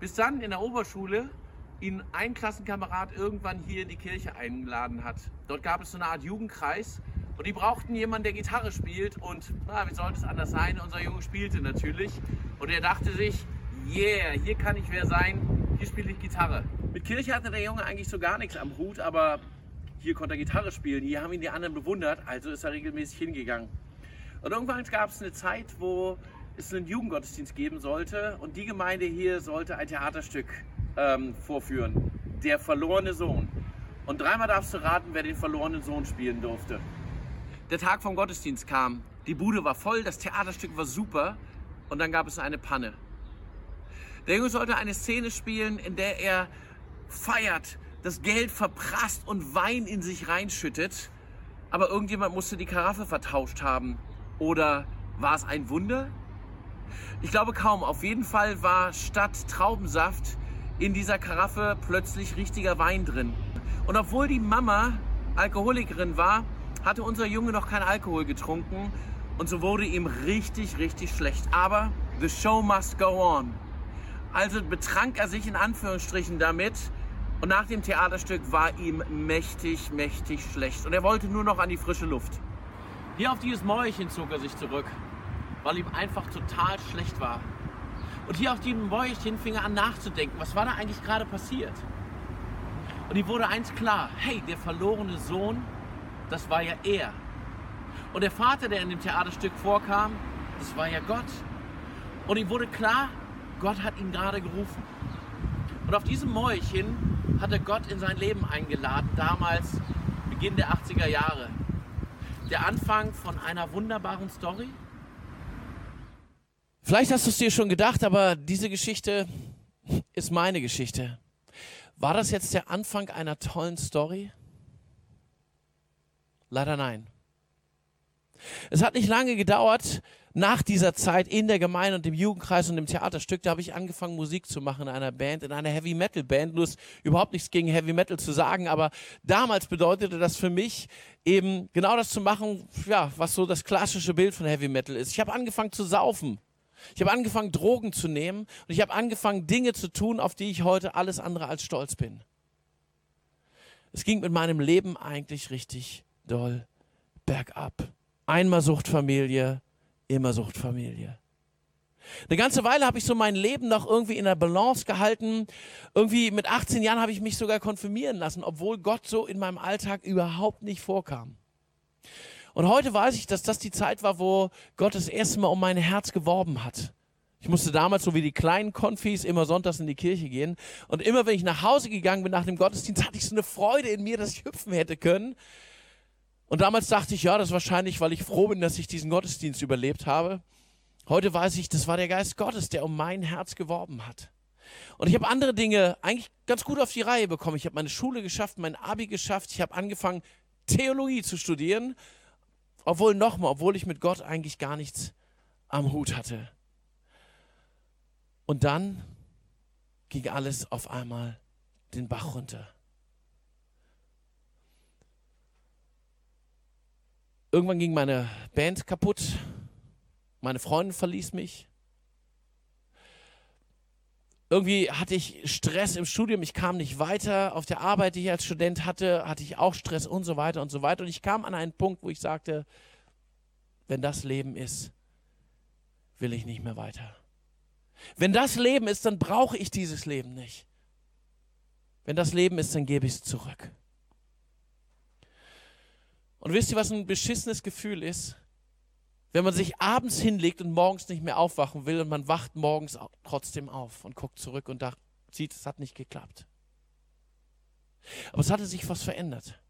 Bis dann in der Oberschule ihn ein Klassenkamerad irgendwann hier in die Kirche eingeladen hat. Dort gab es so eine Art Jugendkreis und die brauchten jemanden, der Gitarre spielt und na, wie sollte es anders sein? Unser Junge spielte natürlich und er dachte sich, yeah, hier kann ich wer sein, hier spiele ich Gitarre. Mit Kirche hatte der Junge eigentlich so gar nichts am Hut, aber hier konnte er Gitarre spielen, hier haben ihn die anderen bewundert, also ist er regelmäßig hingegangen. Und irgendwann gab es eine Zeit, wo es einen Jugendgottesdienst geben sollte und die Gemeinde hier sollte ein Theaterstück ähm, vorführen. Der verlorene Sohn. Und dreimal darfst du raten, wer den verlorenen Sohn spielen durfte. Der Tag vom Gottesdienst kam. Die Bude war voll, das Theaterstück war super und dann gab es eine Panne. Der Junge sollte eine Szene spielen, in der er feiert, das Geld verprasst und Wein in sich reinschüttet. Aber irgendjemand musste die Karaffe vertauscht haben. Oder war es ein Wunder? Ich glaube kaum. Auf jeden Fall war statt Traubensaft in dieser Karaffe plötzlich richtiger Wein drin. Und obwohl die Mama Alkoholikerin war, hatte unser Junge noch kein Alkohol getrunken und so wurde ihm richtig, richtig schlecht. Aber the show must go on. Also betrank er sich in Anführungsstrichen damit und nach dem Theaterstück war ihm mächtig, mächtig schlecht und er wollte nur noch an die frische Luft. Hier auf dieses Mäuerchen zog er sich zurück weil ihm einfach total schlecht war. Und hier auf diesem Bäuerchen fing er an nachzudenken, was war da eigentlich gerade passiert? Und ihm wurde eins klar, hey, der verlorene Sohn, das war ja er. Und der Vater, der in dem Theaterstück vorkam, das war ja Gott. Und ihm wurde klar, Gott hat ihn gerade gerufen. Und auf diesem Mäulchen hat er Gott in sein Leben eingeladen, damals Beginn der 80er Jahre. der Anfang von einer wunderbaren Story? Vielleicht hast du es dir schon gedacht, aber diese Geschichte ist meine Geschichte. War das jetzt der Anfang einer tollen Story? Leider nein. Es hat nicht lange gedauert, nach dieser Zeit in der Gemeinde und im Jugendkreis und im Theaterstück, da habe ich angefangen, Musik zu machen in einer Band, in einer Heavy Metal Band. Nur ist überhaupt nichts gegen Heavy Metal zu sagen, aber damals bedeutete das für mich eben genau das zu machen, ja, was so das klassische Bild von Heavy Metal ist. Ich habe angefangen zu saufen. Ich habe angefangen, Drogen zu nehmen und ich habe angefangen, Dinge zu tun, auf die ich heute alles andere als stolz bin. Es ging mit meinem Leben eigentlich richtig doll bergab. Einmal Suchtfamilie, immer Suchtfamilie. Eine ganze Weile habe ich so mein Leben noch irgendwie in der Balance gehalten. Irgendwie mit 18 Jahren habe ich mich sogar konfirmieren lassen, obwohl Gott so in meinem Alltag überhaupt nicht vorkam. Und heute weiß ich, dass das die Zeit war, wo Gott das erste Mal um mein Herz geworben hat. Ich musste damals, so wie die kleinen Konfis, immer sonntags in die Kirche gehen. Und immer, wenn ich nach Hause gegangen bin nach dem Gottesdienst, hatte ich so eine Freude in mir, dass ich hüpfen hätte können. Und damals dachte ich, ja, das wahrscheinlich, weil ich froh bin, dass ich diesen Gottesdienst überlebt habe. Heute weiß ich, das war der Geist Gottes, der um mein Herz geworben hat. Und ich habe andere Dinge eigentlich ganz gut auf die Reihe bekommen. Ich habe meine Schule geschafft, mein Abi geschafft. Ich habe angefangen, Theologie zu studieren obwohl nochmal, obwohl ich mit Gott eigentlich gar nichts am Hut hatte. Und dann ging alles auf einmal den Bach runter. Irgendwann ging meine Band kaputt. Meine Freundin verließ mich. Irgendwie hatte ich Stress im Studium, ich kam nicht weiter. Auf der Arbeit, die ich als Student hatte, hatte ich auch Stress und so weiter und so weiter. Und ich kam an einen Punkt, wo ich sagte, wenn das Leben ist, will ich nicht mehr weiter. Wenn das Leben ist, dann brauche ich dieses Leben nicht. Wenn das Leben ist, dann gebe ich es zurück. Und wisst ihr, was ein beschissenes Gefühl ist? Wenn man sich abends hinlegt und morgens nicht mehr aufwachen will und man wacht morgens trotzdem auf und guckt zurück und dacht, sieht, es hat nicht geklappt. Aber es hatte sich was verändert.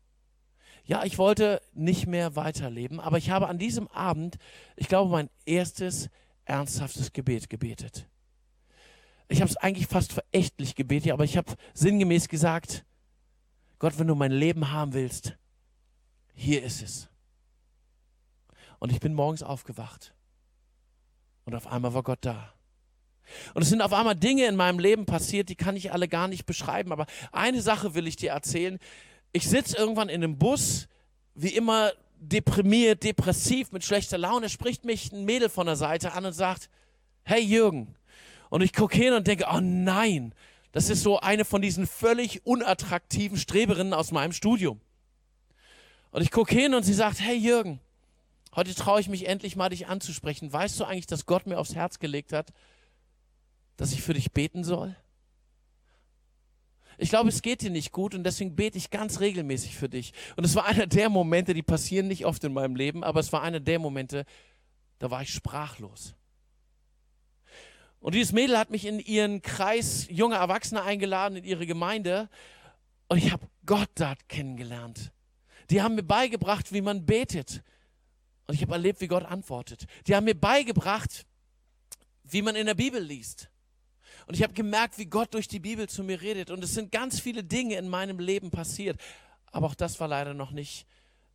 Ja, ich wollte nicht mehr weiterleben, aber ich habe an diesem Abend, ich glaube, mein erstes ernsthaftes Gebet gebetet. Ich habe es eigentlich fast verächtlich gebetet, aber ich habe sinngemäß gesagt, Gott, wenn du mein Leben haben willst, hier ist es. Und ich bin morgens aufgewacht. Und auf einmal war Gott da. Und es sind auf einmal Dinge in meinem Leben passiert, die kann ich alle gar nicht beschreiben. Aber eine Sache will ich dir erzählen. Ich sitze irgendwann in einem Bus, wie immer deprimiert, depressiv, mit schlechter Laune, spricht mich ein Mädel von der Seite an und sagt, hey Jürgen. Und ich gucke hin und denke, oh nein, das ist so eine von diesen völlig unattraktiven Streberinnen aus meinem Studium. Und ich gucke hin und sie sagt, hey Jürgen, Heute traue ich mich endlich mal, dich anzusprechen. Weißt du eigentlich, dass Gott mir aufs Herz gelegt hat, dass ich für dich beten soll? Ich glaube, es geht dir nicht gut und deswegen bete ich ganz regelmäßig für dich. Und es war einer der Momente, die passieren nicht oft in meinem Leben, aber es war einer der Momente, da war ich sprachlos. Und dieses Mädel hat mich in ihren Kreis junger Erwachsener eingeladen, in ihre Gemeinde. Und ich habe Gott dort kennengelernt. Die haben mir beigebracht, wie man betet, und ich habe erlebt, wie Gott antwortet. Die haben mir beigebracht, wie man in der Bibel liest. Und ich habe gemerkt, wie Gott durch die Bibel zu mir redet. Und es sind ganz viele Dinge in meinem Leben passiert. Aber auch das war leider noch nicht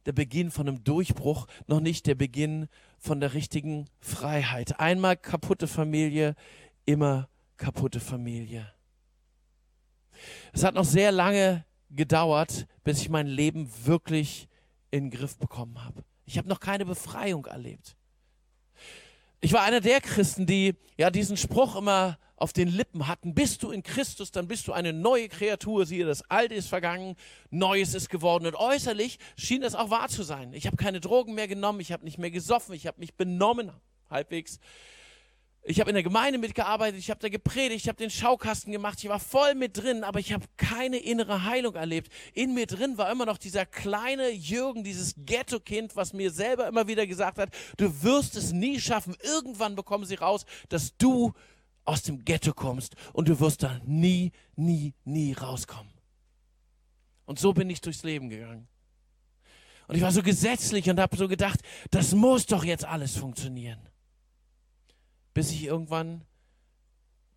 der Beginn von einem Durchbruch, noch nicht der Beginn von der richtigen Freiheit. Einmal kaputte Familie, immer kaputte Familie. Es hat noch sehr lange gedauert, bis ich mein Leben wirklich in den Griff bekommen habe. Ich habe noch keine Befreiung erlebt. Ich war einer der Christen, die ja diesen Spruch immer auf den Lippen hatten, bist du in Christus, dann bist du eine neue Kreatur, siehe, das Alte ist vergangen, Neues ist geworden. Und äußerlich schien das auch wahr zu sein. Ich habe keine Drogen mehr genommen, ich habe nicht mehr gesoffen, ich habe mich benommen, halbwegs. Ich habe in der Gemeinde mitgearbeitet, ich habe da gepredigt, ich habe den Schaukasten gemacht, ich war voll mit drin, aber ich habe keine innere Heilung erlebt. In mir drin war immer noch dieser kleine Jürgen, dieses Ghetto-Kind, was mir selber immer wieder gesagt hat, du wirst es nie schaffen. Irgendwann bekommen sie raus, dass du aus dem Ghetto kommst und du wirst da nie, nie, nie rauskommen. Und so bin ich durchs Leben gegangen. Und ich war so gesetzlich und habe so gedacht, das muss doch jetzt alles funktionieren. Bis ich irgendwann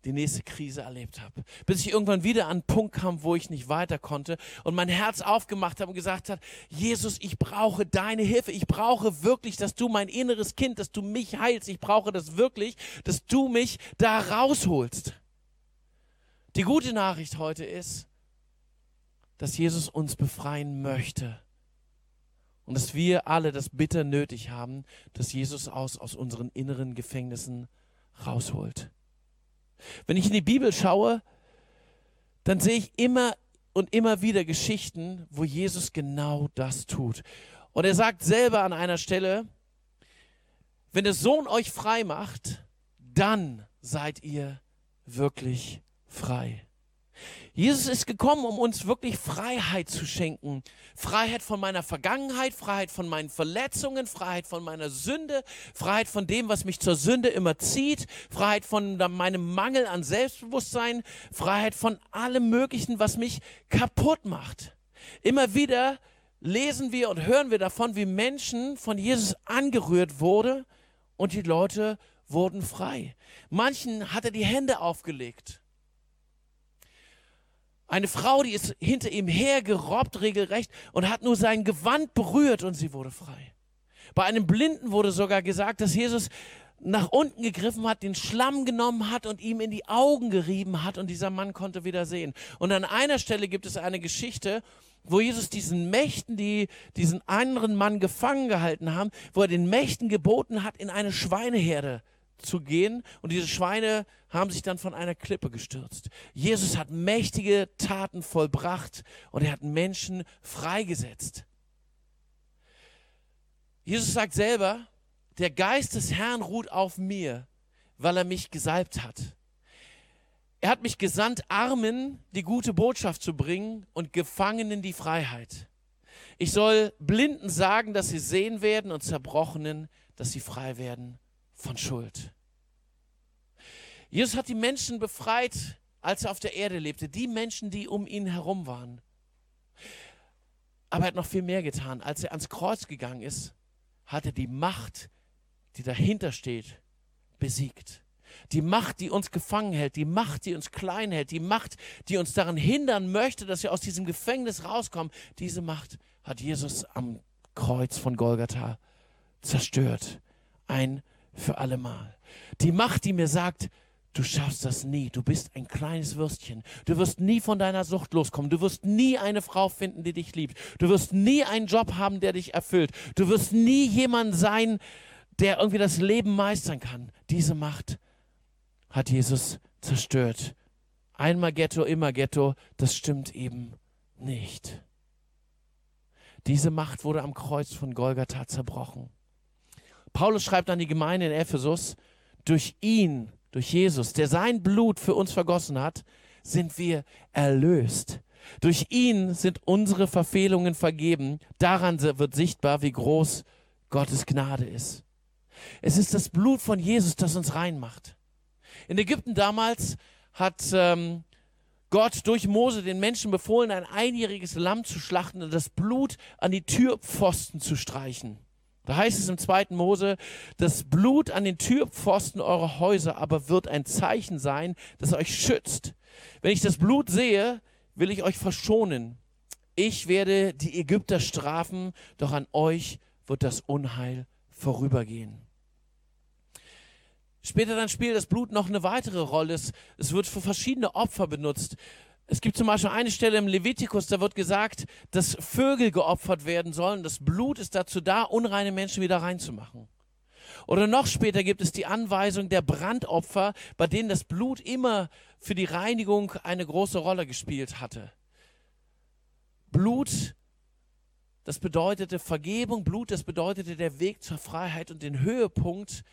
die nächste Krise erlebt habe. Bis ich irgendwann wieder an einen Punkt kam, wo ich nicht weiter konnte und mein Herz aufgemacht habe und gesagt habe, Jesus, ich brauche deine Hilfe. Ich brauche wirklich, dass du mein inneres Kind, dass du mich heilst. Ich brauche das wirklich, dass du mich da rausholst. Die gute Nachricht heute ist, dass Jesus uns befreien möchte. Und dass wir alle das bitter nötig haben, dass Jesus aus, aus unseren inneren Gefängnissen rausholt. Wenn ich in die Bibel schaue, dann sehe ich immer und immer wieder Geschichten, wo Jesus genau das tut. Und er sagt selber an einer Stelle, wenn der Sohn euch frei macht, dann seid ihr wirklich frei. Jesus ist gekommen, um uns wirklich Freiheit zu schenken. Freiheit von meiner Vergangenheit, Freiheit von meinen Verletzungen, Freiheit von meiner Sünde, Freiheit von dem, was mich zur Sünde immer zieht, Freiheit von meinem Mangel an Selbstbewusstsein, Freiheit von allem Möglichen, was mich kaputt macht. Immer wieder lesen wir und hören wir davon, wie Menschen von Jesus angerührt wurden und die Leute wurden frei. Manchen hat er die Hände aufgelegt eine Frau, die ist hinter ihm hergerobbt regelrecht und hat nur sein Gewand berührt und sie wurde frei. Bei einem Blinden wurde sogar gesagt, dass Jesus nach unten gegriffen hat, den Schlamm genommen hat und ihm in die Augen gerieben hat und dieser Mann konnte wieder sehen. Und an einer Stelle gibt es eine Geschichte, wo Jesus diesen Mächten, die diesen anderen Mann gefangen gehalten haben, wo er den Mächten geboten hat, in eine Schweineherde zu gehen und diese Schweine haben sich dann von einer Klippe gestürzt. Jesus hat mächtige Taten vollbracht und er hat Menschen freigesetzt. Jesus sagt selber, der Geist des Herrn ruht auf mir, weil er mich gesalbt hat. Er hat mich gesandt, Armen die gute Botschaft zu bringen und Gefangenen die Freiheit. Ich soll Blinden sagen, dass sie sehen werden und Zerbrochenen, dass sie frei werden von Schuld. Jesus hat die Menschen befreit, als er auf der Erde lebte, die Menschen, die um ihn herum waren. Aber er hat noch viel mehr getan. Als er ans Kreuz gegangen ist, hat er die Macht, die dahinter steht, besiegt. Die Macht, die uns gefangen hält, die Macht, die uns klein hält, die Macht, die uns daran hindern möchte, dass wir aus diesem Gefängnis rauskommen, diese Macht hat Jesus am Kreuz von Golgatha zerstört. Ein für allemal. Die Macht, die mir sagt, Du schaffst das nie. Du bist ein kleines Würstchen. Du wirst nie von deiner Sucht loskommen. Du wirst nie eine Frau finden, die dich liebt. Du wirst nie einen Job haben, der dich erfüllt. Du wirst nie jemand sein, der irgendwie das Leben meistern kann. Diese Macht hat Jesus zerstört. Einmal Ghetto, immer Ghetto, das stimmt eben nicht. Diese Macht wurde am Kreuz von Golgatha zerbrochen. Paulus schreibt an die Gemeinde in Ephesus, durch ihn durch Jesus, der sein Blut für uns vergossen hat, sind wir erlöst. Durch ihn sind unsere Verfehlungen vergeben. Daran wird sichtbar, wie groß Gottes Gnade ist. Es ist das Blut von Jesus, das uns reinmacht. In Ägypten damals hat ähm, Gott durch Mose den Menschen befohlen, ein einjähriges Lamm zu schlachten und das Blut an die Türpfosten zu streichen. Da heißt es im zweiten Mose, das Blut an den Türpfosten eurer Häuser aber wird ein Zeichen sein, das euch schützt. Wenn ich das Blut sehe, will ich euch verschonen. Ich werde die Ägypter strafen, doch an euch wird das Unheil vorübergehen. Später dann spielt das Blut noch eine weitere Rolle. Es, es wird für verschiedene Opfer benutzt. Es gibt zum Beispiel eine Stelle im Levitikus, da wird gesagt, dass Vögel geopfert werden sollen. Das Blut ist dazu da, unreine Menschen wieder reinzumachen. Oder noch später gibt es die Anweisung der Brandopfer, bei denen das Blut immer für die Reinigung eine große Rolle gespielt hatte. Blut, das bedeutete Vergebung, Blut, das bedeutete der Weg zur Freiheit und den Höhepunkt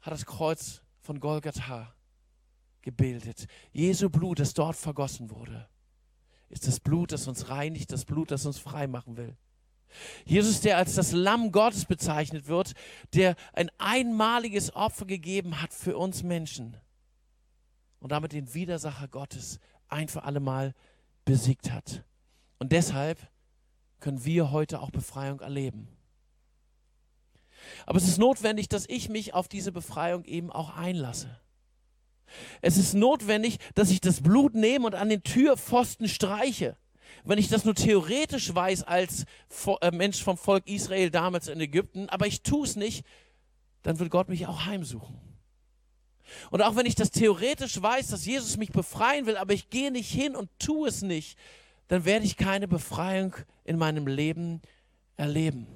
hat das Kreuz von Golgatha gebildet. Jesu Blut, das dort vergossen wurde, ist das Blut, das uns reinigt, das Blut, das uns frei machen will. Jesus, der als das Lamm Gottes bezeichnet wird, der ein einmaliges Opfer gegeben hat für uns Menschen und damit den Widersacher Gottes ein für allemal besiegt hat. Und deshalb können wir heute auch Befreiung erleben. Aber es ist notwendig, dass ich mich auf diese Befreiung eben auch einlasse. Es ist notwendig, dass ich das Blut nehme und an den Türpfosten streiche. Wenn ich das nur theoretisch weiß als äh, Mensch vom Volk Israel damals in Ägypten, aber ich tue es nicht, dann wird Gott mich auch heimsuchen. Und auch wenn ich das theoretisch weiß, dass Jesus mich befreien will, aber ich gehe nicht hin und tue es nicht, dann werde ich keine Befreiung in meinem Leben erleben.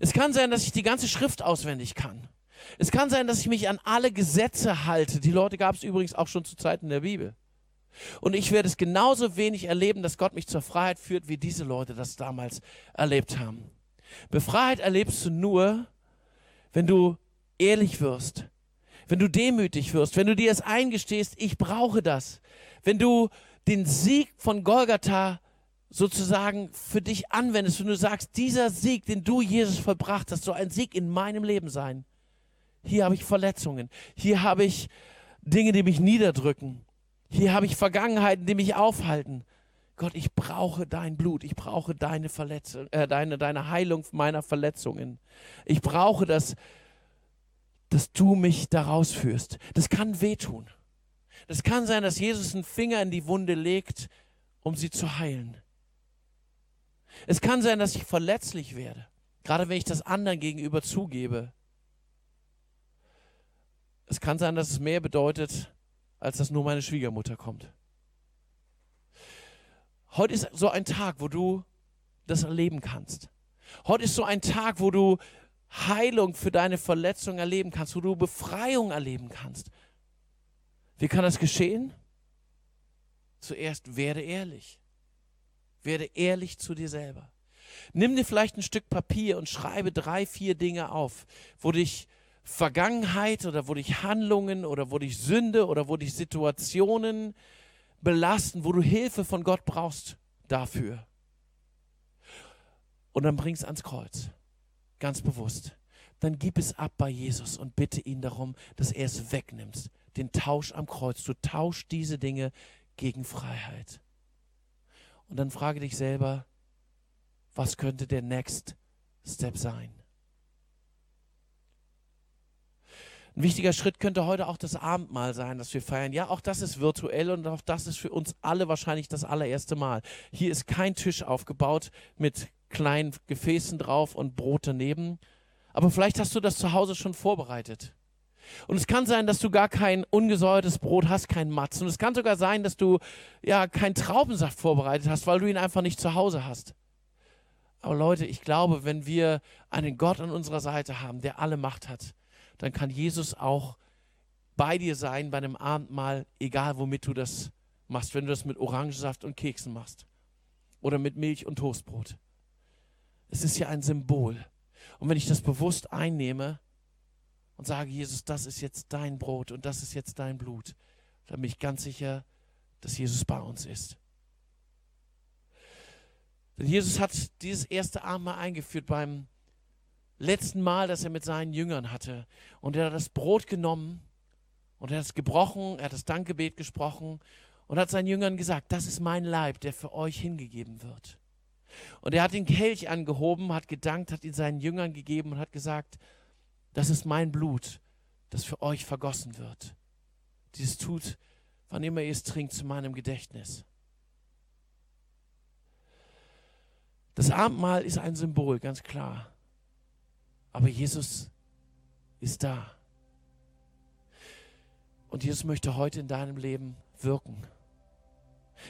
Es kann sein, dass ich die ganze Schrift auswendig kann. Es kann sein, dass ich mich an alle Gesetze halte. Die Leute gab es übrigens auch schon zu Zeiten der Bibel. Und ich werde es genauso wenig erleben, dass Gott mich zur Freiheit führt, wie diese Leute das damals erlebt haben. Befreiheit erlebst du nur, wenn du ehrlich wirst, wenn du demütig wirst, wenn du dir es eingestehst, ich brauche das, wenn du den Sieg von Golgatha sozusagen für dich anwendest, wenn du sagst, dieser Sieg, den du Jesus vollbracht hast, soll ein Sieg in meinem Leben sein. Hier habe ich Verletzungen, hier habe ich Dinge, die mich niederdrücken, hier habe ich Vergangenheiten, die mich aufhalten. Gott, ich brauche dein Blut, ich brauche deine Verletzung, äh, deine, deine Heilung meiner Verletzungen. Ich brauche das, dass du mich daraus führst. Das kann wehtun. Das kann sein, dass Jesus einen Finger in die Wunde legt, um sie zu heilen. Es kann sein, dass ich verletzlich werde, gerade wenn ich das anderen gegenüber zugebe. Es kann sein, dass es mehr bedeutet, als dass nur meine Schwiegermutter kommt. Heute ist so ein Tag, wo du das erleben kannst. Heute ist so ein Tag, wo du Heilung für deine Verletzung erleben kannst, wo du Befreiung erleben kannst. Wie kann das geschehen? Zuerst werde ehrlich. Werde ehrlich zu dir selber. Nimm dir vielleicht ein Stück Papier und schreibe drei, vier Dinge auf, wo dich Vergangenheit oder wo dich Handlungen oder wo dich Sünde oder wo dich Situationen belasten, wo du Hilfe von Gott brauchst dafür. Und dann bring es ans Kreuz. Ganz bewusst. Dann gib es ab bei Jesus und bitte ihn darum, dass er es wegnimmt. Den Tausch am Kreuz. Du tauschst diese Dinge gegen Freiheit. Und dann frage dich selber, was könnte der Next Step sein? Ein wichtiger Schritt könnte heute auch das Abendmahl sein, das wir feiern. Ja, auch das ist virtuell und auch das ist für uns alle wahrscheinlich das allererste Mal. Hier ist kein Tisch aufgebaut mit kleinen Gefäßen drauf und Brot daneben. Aber vielleicht hast du das zu Hause schon vorbereitet. Und es kann sein, dass du gar kein ungesäuertes Brot hast, kein Matz. Und es kann sogar sein, dass du ja keinen Traubensaft vorbereitet hast, weil du ihn einfach nicht zu Hause hast. Aber Leute, ich glaube, wenn wir einen Gott an unserer Seite haben, der alle Macht hat, dann kann Jesus auch bei dir sein bei einem Abendmahl, egal womit du das machst. Wenn du das mit Orangensaft und Keksen machst oder mit Milch und Toastbrot. Es ist ja ein Symbol. Und wenn ich das bewusst einnehme, und sage, Jesus, das ist jetzt dein Brot und das ist jetzt dein Blut, dann bin ich ganz sicher, dass Jesus bei uns ist. Denn Jesus hat dieses erste Abendmahl eingeführt beim letzten Mal, das er mit seinen Jüngern hatte. Und er hat das Brot genommen und er hat es gebrochen, er hat das Dankgebet gesprochen und hat seinen Jüngern gesagt, das ist mein Leib, der für euch hingegeben wird. Und er hat den Kelch angehoben, hat gedankt, hat ihn seinen Jüngern gegeben und hat gesagt, das ist mein Blut, das für euch vergossen wird. Dieses tut, wann immer ihr es trinkt, zu meinem Gedächtnis. Das Abendmahl ist ein Symbol, ganz klar. Aber Jesus ist da. Und Jesus möchte heute in deinem Leben wirken.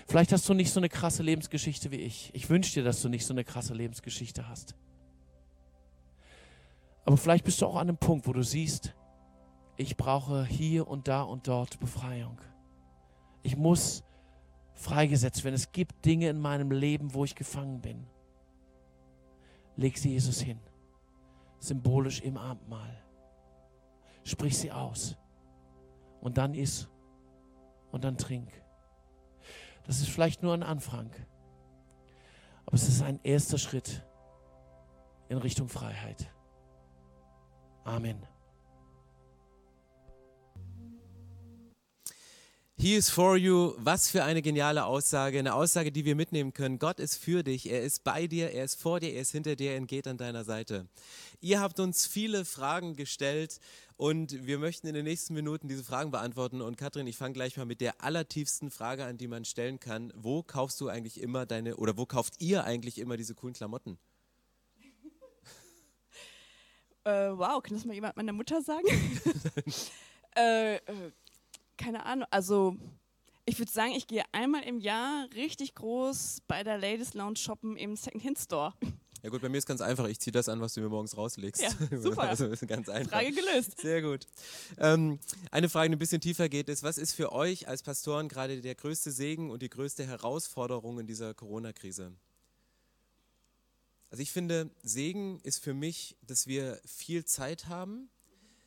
Vielleicht hast du nicht so eine krasse Lebensgeschichte wie ich. Ich wünsche dir, dass du nicht so eine krasse Lebensgeschichte hast. Aber vielleicht bist du auch an einem Punkt, wo du siehst, ich brauche hier und da und dort Befreiung. Ich muss freigesetzt werden. Es gibt Dinge in meinem Leben, wo ich gefangen bin. Leg sie Jesus hin. Symbolisch im Abendmahl. Sprich sie aus. Und dann iss. Und dann trink. Das ist vielleicht nur ein Anfang. Aber es ist ein erster Schritt in Richtung Freiheit. Amen. He is for you. Was für eine geniale Aussage. Eine Aussage, die wir mitnehmen können. Gott ist für dich. Er ist bei dir. Er ist vor dir. Er ist hinter dir. Er geht an deiner Seite. Ihr habt uns viele Fragen gestellt und wir möchten in den nächsten Minuten diese Fragen beantworten. Und Katrin, ich fange gleich mal mit der allertiefsten Frage an, die man stellen kann. Wo kaufst du eigentlich immer deine, oder wo kauft ihr eigentlich immer diese coolen Klamotten? Äh, wow, kann das mal jemand meiner Mutter sagen? äh, äh, keine Ahnung. Also, ich würde sagen, ich gehe einmal im Jahr richtig groß bei der Ladies Lounge shoppen im Second-Hand Store. Ja gut, bei mir ist ganz einfach. Ich ziehe das an, was du mir morgens rauslegst. Ja, super. Also ist ganz einfach. Frage gelöst. Sehr gut. Ähm, eine Frage, die ein bisschen tiefer geht, ist, was ist für euch als Pastoren gerade der größte Segen und die größte Herausforderung in dieser Corona-Krise? Also ich finde, Segen ist für mich, dass wir viel Zeit haben,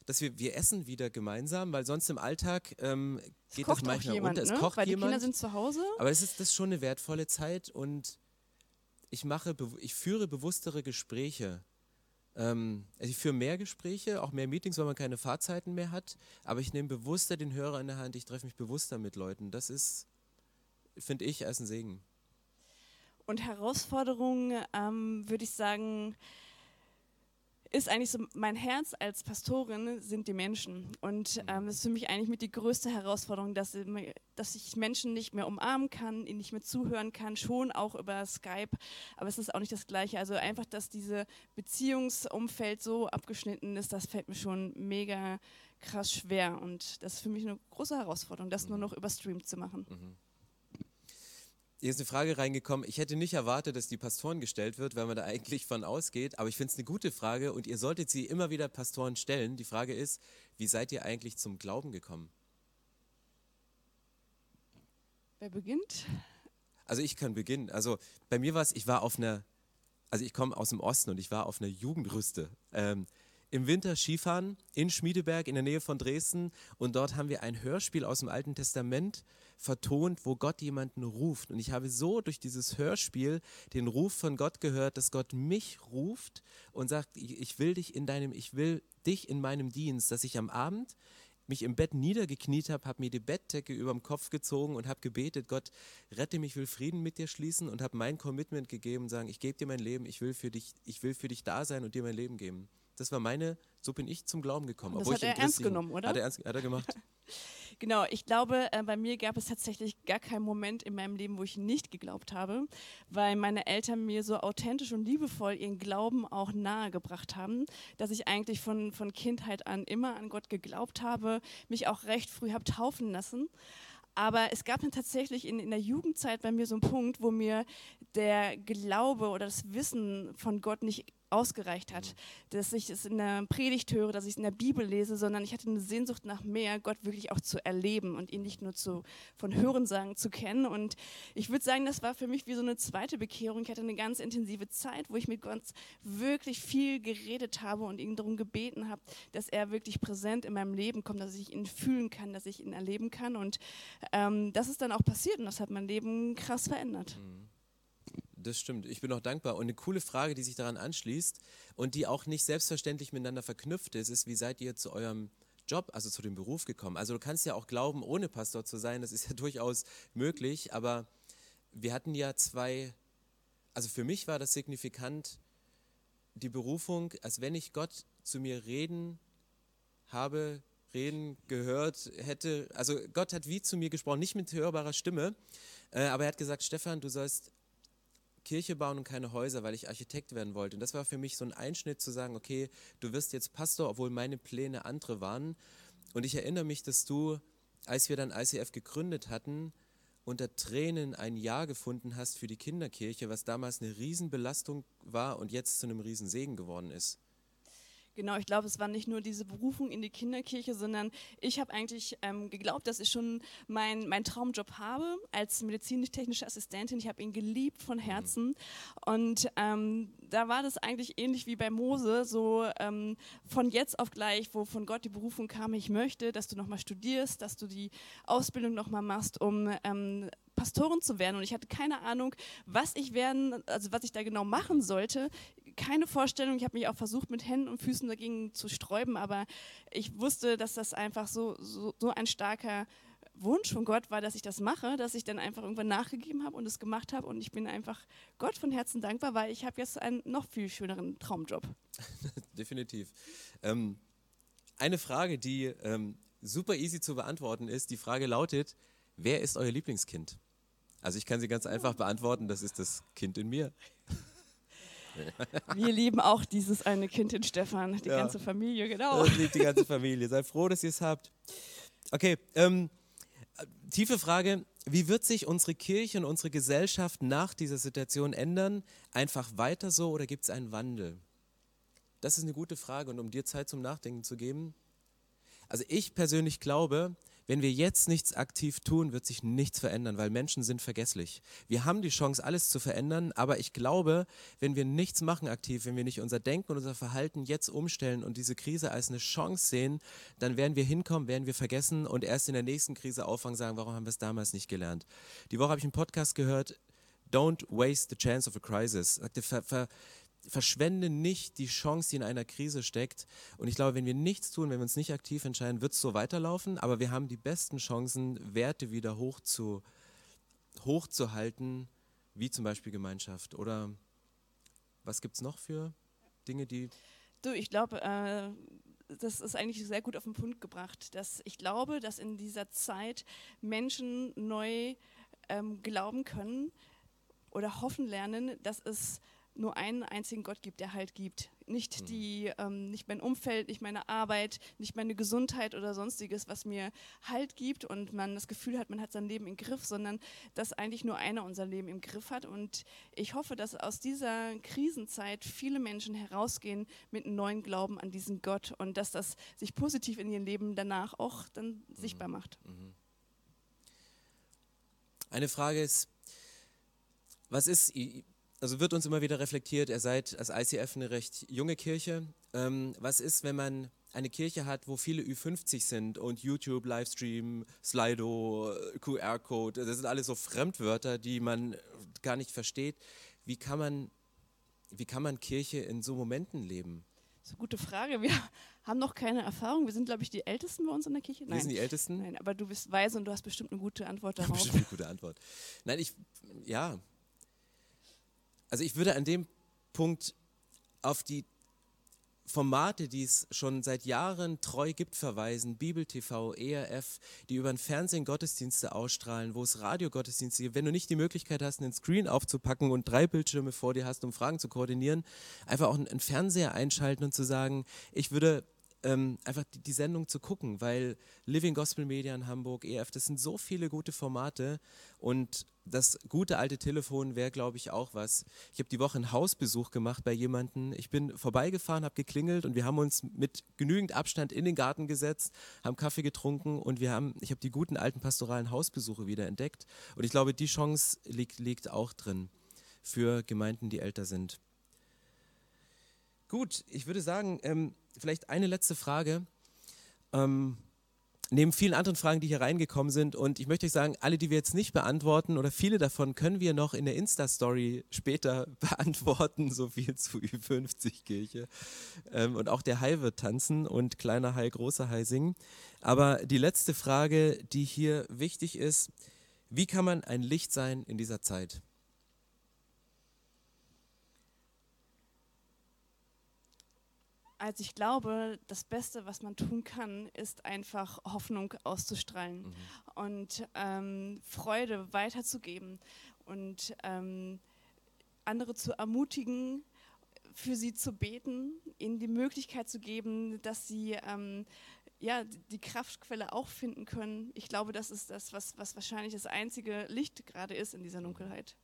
dass wir, wir essen wieder gemeinsam, weil sonst im Alltag ähm, Es geht kocht das manchmal jemand, unter. Es ne? kocht Weil die jemand. Kinder sind zu Hause. Aber es ist das ist schon eine wertvolle Zeit und ich mache, ich führe bewusstere Gespräche. Ähm, also ich führe mehr Gespräche, auch mehr Meetings, weil man keine Fahrzeiten mehr hat. Aber ich nehme bewusster den Hörer in der Hand. Ich treffe mich bewusster mit Leuten. Das ist, finde ich, als ein Segen. Und Herausforderung, ähm, würde ich sagen, ist eigentlich so, mein Herz als Pastorin sind die Menschen. Und ähm, das ist für mich eigentlich mit die größte Herausforderung, dass, ich mir- dass ich Menschen nicht mehr umarmen kann, ihnen nicht mehr zuhören kann, schon auch über Skype, aber es ist auch nicht das Gleiche. Also einfach, dass diese Beziehungsumfeld so abgeschnitten ist, das fällt mir schon mega krass schwer. Und das ist für mich eine große Herausforderung, das nur noch über Stream zu machen. Hier ist eine Frage reingekommen. Ich hätte nicht erwartet, dass die Pastoren gestellt wird, weil man da eigentlich von ausgeht. Aber ich finde es eine gute Frage und ihr solltet sie immer wieder Pastoren stellen. Die Frage ist, wie seid ihr eigentlich zum Glauben gekommen? Wer beginnt? Also ich kann beginnen. Also bei mir war es, ich war auf einer, also ich komme aus dem Osten und ich war auf einer Jugendrüste. Ähm, Im Winter Skifahren in Schmiedeberg in der Nähe von Dresden und dort haben wir ein Hörspiel aus dem Alten Testament vertont, wo Gott jemanden ruft. Und ich habe so durch dieses Hörspiel den Ruf von Gott gehört, dass Gott mich ruft und sagt, ich will dich in deinem, ich will dich in meinem Dienst, dass ich am Abend mich im Bett niedergekniet habe, habe mir die Bettdecke über dem Kopf gezogen und habe gebetet, Gott, rette mich, will Frieden mit dir schließen und habe mein Commitment gegeben sagen, ich gebe dir mein Leben, ich will für dich, ich will für dich da sein und dir mein Leben geben. Das war meine, so bin ich zum Glauben gekommen. Und das obwohl hat er ernst genommen, oder? Hat er, ernst, hat er gemacht. Genau, ich glaube, äh, bei mir gab es tatsächlich gar keinen Moment in meinem Leben, wo ich nicht geglaubt habe, weil meine Eltern mir so authentisch und liebevoll ihren Glauben auch nahegebracht haben, dass ich eigentlich von, von Kindheit an immer an Gott geglaubt habe, mich auch recht früh habe taufen lassen. Aber es gab dann tatsächlich in, in der Jugendzeit bei mir so einen Punkt, wo mir der Glaube oder das Wissen von Gott nicht ausgereicht hat, dass ich es in der Predigt höre, dass ich es in der Bibel lese, sondern ich hatte eine Sehnsucht nach mehr, Gott wirklich auch zu erleben und ihn nicht nur zu, von Hörensagen zu kennen. Und ich würde sagen, das war für mich wie so eine zweite Bekehrung. Ich hatte eine ganz intensive Zeit, wo ich mit Gott wirklich viel geredet habe und ihn darum gebeten habe, dass er wirklich präsent in meinem Leben kommt, dass ich ihn fühlen kann, dass ich ihn erleben kann. Und ähm, das ist dann auch passiert und das hat mein Leben krass verändert. Das stimmt. Ich bin auch dankbar. Und eine coole Frage, die sich daran anschließt und die auch nicht selbstverständlich miteinander verknüpft ist, ist, wie seid ihr zu eurem Job, also zu dem Beruf gekommen? Also du kannst ja auch glauben, ohne Pastor zu sein, das ist ja durchaus möglich, aber wir hatten ja zwei, also für mich war das signifikant, die Berufung, als wenn ich Gott zu mir reden habe, reden gehört hätte. Also Gott hat wie zu mir gesprochen, nicht mit hörbarer Stimme, äh, aber er hat gesagt, Stefan, du sollst Kirche bauen und keine Häuser, weil ich Architekt werden wollte. Und das war für mich so ein Einschnitt zu sagen, okay, du wirst jetzt Pastor, obwohl meine Pläne andere waren. Und ich erinnere mich, dass du, als wir dann ICF gegründet hatten, unter Tränen ein Ja gefunden hast für die Kinderkirche, was damals eine Riesenbelastung war und jetzt zu einem Riesensegen geworden ist. Genau, ich glaube, es war nicht nur diese Berufung in die Kinderkirche, sondern ich habe eigentlich ähm, geglaubt, dass ich schon meinen mein Traumjob habe als medizinisch-technische Assistentin. Ich habe ihn geliebt von Herzen. Und ähm, da war das eigentlich ähnlich wie bei Mose, so ähm, von jetzt auf gleich, wo von Gott die Berufung kam, ich möchte, dass du nochmal studierst, dass du die Ausbildung nochmal machst, um ähm, Pastorin zu werden. Und ich hatte keine Ahnung, was ich werden, also was ich da genau machen sollte. Keine Vorstellung. Ich habe mich auch versucht, mit Händen und Füßen dagegen zu sträuben, aber ich wusste, dass das einfach so, so, so ein starker Wunsch von Gott war, dass ich das mache, dass ich dann einfach irgendwann nachgegeben habe und es gemacht habe und ich bin einfach Gott von Herzen dankbar, weil ich habe jetzt einen noch viel schöneren Traumjob. Definitiv. Ähm, eine Frage, die ähm, super easy zu beantworten ist, die Frage lautet, wer ist euer Lieblingskind? Also ich kann sie ganz einfach beantworten, das ist das Kind in mir. Wir lieben auch dieses eine Kind in Stefan, die Ja. ganze Familie, genau. Das liebt die ganze Familie. Sei froh, dass ihr es habt. Okay, ähm, äh, tiefe Frage. Wie wird sich unsere Kirche und unsere Gesellschaft nach dieser Situation ändern? Einfach weiter so oder gibt es einen Wandel? Das ist eine gute Frage und um dir Zeit zum Nachdenken zu geben. Also ich persönlich glaube, wenn wir jetzt nichts aktiv tun, wird sich nichts verändern, weil Menschen sind vergesslich. Wir haben die Chance, alles zu verändern, aber ich glaube, wenn wir nichts machen aktiv, wenn wir nicht unser Denken und unser Verhalten jetzt umstellen und diese Krise als eine Chance sehen, dann werden wir hinkommen, werden wir vergessen und erst in der nächsten Krise auffangen, sagen, warum haben wir es damals nicht gelernt. Die Woche habe ich einen Podcast gehört, Don't waste the chance of a crisis. Ver, ver, verschwende nicht die Chance, die in einer Krise steckt. Und ich glaube, wenn wir nichts tun, wenn wir uns nicht aktiv entscheiden, wird es so weiterlaufen. Aber wir haben die besten Chancen, Werte wieder hoch zu, hochzuhalten, wie zum Beispiel Gemeinschaft. Oder was gibt es noch für Dinge, die. Du, ich glaube, äh, das ist eigentlich sehr gut auf den Punkt gebracht, dass ich glaube, dass in dieser Zeit Menschen neu ähm, glauben können oder hoffen lernen, dass es nur einen einzigen Gott gibt, der halt gibt. Nicht, die, ähm, nicht mein Umfeld, nicht meine Arbeit, nicht meine Gesundheit oder sonstiges, was mir Halt gibt und man das Gefühl hat, man hat sein Leben im Griff, sondern dass eigentlich nur einer unser Leben im Griff hat. Und ich hoffe, dass aus dieser Krisenzeit viele Menschen herausgehen mit einem neuen Glauben an diesen Gott und dass das sich positiv in ihrem Leben danach auch dann sichtbar macht. Eine Frage ist, was ist, also wird uns immer wieder reflektiert, ihr seid als ICF eine recht junge Kirche. Ähm, was ist, wenn man eine Kirche hat, wo viele Ü50 sind und YouTube, Livestream, Slido, QR-Code, das sind alles so Fremdwörter, die man gar nicht versteht. Wie kann man, wie kann man Kirche in so Momenten leben? Das ist eine gute Frage. Wir haben noch keine Erfahrung. Wir sind, glaube ich, die Ältesten bei uns in der Kirche. Wir sind die Ältesten. Nein, aber du bist weise und du hast bestimmt eine gute Antwort darauf. Bestimmt eine gute Antwort. Nein, ich, ja. Also ich würde an dem Punkt auf die Formate, die es schon seit Jahren treu gibt, verweisen. Bibel TV, ERF, die über den Fernsehen Gottesdienste ausstrahlen, wo es Radiogottesdienste gibt. Wenn du nicht die Möglichkeit hast, einen Screen aufzupacken und drei Bildschirme vor dir hast, um Fragen zu koordinieren, einfach auch einen Fernseher einschalten und zu sagen, ich würde ähm, einfach die, die Sendung zu gucken, weil Living Gospel Media in Hamburg, EF, das sind so viele gute Formate und das gute alte Telefon wäre, glaube ich, auch was. Ich habe die Woche einen Hausbesuch gemacht bei jemandem. Ich bin vorbeigefahren, habe geklingelt und wir haben uns mit genügend Abstand in den Garten gesetzt, haben Kaffee getrunken und wir haben, ich habe die guten alten pastoralen Hausbesuche wieder entdeckt. Und ich glaube, die Chance liegt, liegt auch drin für Gemeinden, die älter sind. Gut, ich würde sagen, ähm, vielleicht eine letzte Frage. Ähm, neben vielen anderen Fragen, die hier reingekommen sind. Und ich möchte euch sagen, alle, die wir jetzt nicht beantworten oder viele davon können wir noch in der Insta-Story später beantworten, so viel zu Ü50-Kirche. Ähm, und auch der Hai wird tanzen und kleiner Hai, großer Hai singen. Aber die letzte Frage, die hier wichtig ist, wie kann man ein Licht sein in dieser Zeit? Also ich glaube, das Beste, was man tun kann, ist einfach Hoffnung auszustrahlen Mhm. und ähm, Freude weiterzugeben und ähm, andere zu ermutigen, für sie zu beten, ihnen die Möglichkeit zu geben, dass sie ähm, ja, die Kraftquelle auch finden können. Ich glaube, das ist das, was, was wahrscheinlich das einzige Licht gerade ist in dieser Dunkelheit.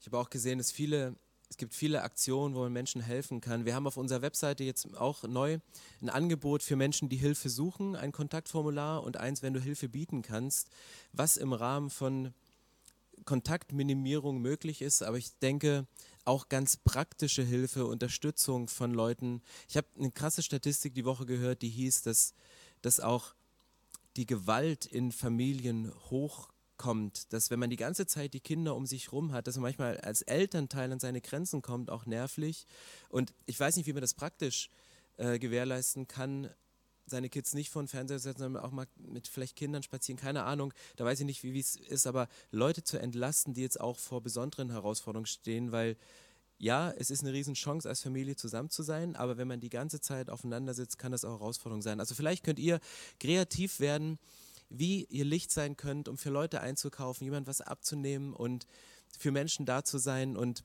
Ich habe auch gesehen, dass viele, es gibt viele Aktionen, wo man Menschen helfen kann. Wir haben auf unserer Webseite jetzt auch neu ein Angebot für Menschen, die Hilfe suchen, ein Kontaktformular und eins, wenn du Hilfe bieten kannst, was im Rahmen von Kontaktminimierung möglich ist, aber ich denke auch ganz praktische Hilfe, Unterstützung von Leuten. Ich habe eine krasse Statistik die Woche gehört, die hieß, dass, dass auch die Gewalt in Familien hochkommt, dass wenn man die ganze Zeit die Kinder um sich rum hat, dass man manchmal als Elternteil an seine Grenzen kommt, auch nervlich. Und ich weiß nicht, wie man das praktisch äh, gewährleisten kann, seine Kids nicht vor den Fernseher setzen, sondern auch mal mit vielleicht Kindern spazieren, keine Ahnung, da weiß ich nicht, wie es ist, aber Leute zu entlasten, die jetzt auch vor besonderen Herausforderungen stehen, weil ja, es ist eine Riesenchance, als Familie zusammen zu sein, aber wenn man die ganze Zeit aufeinander sitzt, kann das auch Herausforderung sein. Also vielleicht könnt ihr kreativ werden, wie ihr Licht sein könnt, um für Leute einzukaufen, jemand was abzunehmen und für Menschen da zu sein und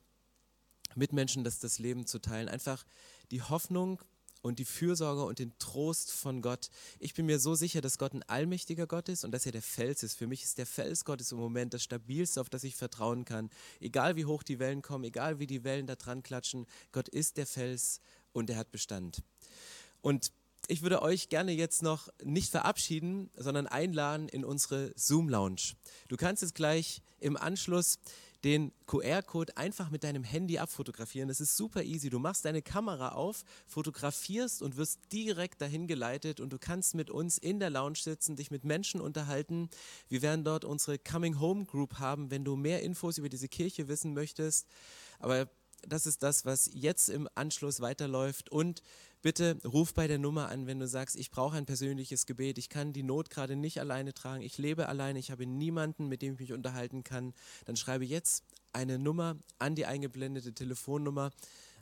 mit Menschen das, das Leben zu teilen. Einfach die Hoffnung und die Fürsorge und den Trost von Gott. Ich bin mir so sicher, dass Gott ein allmächtiger Gott ist und dass er der Fels ist. Für mich ist der Fels Gottes im Moment das stabilste, auf das ich vertrauen kann. Egal wie hoch die Wellen kommen, egal wie die Wellen da dran klatschen, Gott ist der Fels und er hat Bestand. Und ich würde euch gerne jetzt noch nicht verabschieden, sondern einladen in unsere Zoom Lounge. Du kannst jetzt gleich im Anschluss den QR-Code einfach mit deinem Handy abfotografieren. Das ist super easy. Du machst deine Kamera auf, fotografierst und wirst direkt dahin geleitet und du kannst mit uns in der Lounge sitzen, dich mit Menschen unterhalten. Wir werden dort unsere Coming Home Group haben, wenn du mehr Infos über diese Kirche wissen möchtest. Aber das ist das, was jetzt im Anschluss weiterläuft und Bitte ruf bei der Nummer an, wenn du sagst, ich brauche ein persönliches Gebet, ich kann die Not gerade nicht alleine tragen, ich lebe alleine, ich habe niemanden, mit dem ich mich unterhalten kann. Dann schreibe jetzt eine Nummer an die eingeblendete Telefonnummer,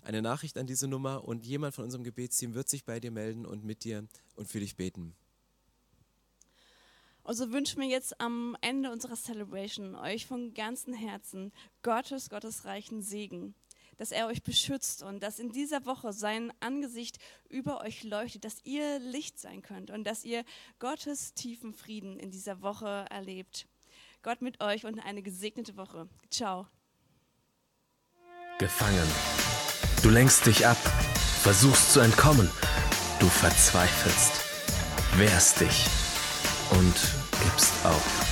eine Nachricht an diese Nummer und jemand von unserem Gebetsteam wird sich bei dir melden und mit dir und für dich beten. Und so wünschen wir jetzt am Ende unserer Celebration euch von ganzem Herzen Gottes, Gottes reichen Segen dass er euch beschützt und dass in dieser Woche sein Angesicht über euch leuchtet, dass ihr Licht sein könnt und dass ihr Gottes tiefen Frieden in dieser Woche erlebt. Gott mit euch und eine gesegnete Woche. Ciao. Gefangen. Du lenkst dich ab, versuchst zu entkommen. Du verzweifelst, wehrst dich und gibst auf.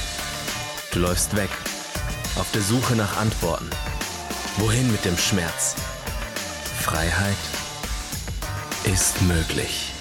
Du läufst weg, auf der Suche nach Antworten. Wohin mit dem Schmerz? Freiheit ist möglich.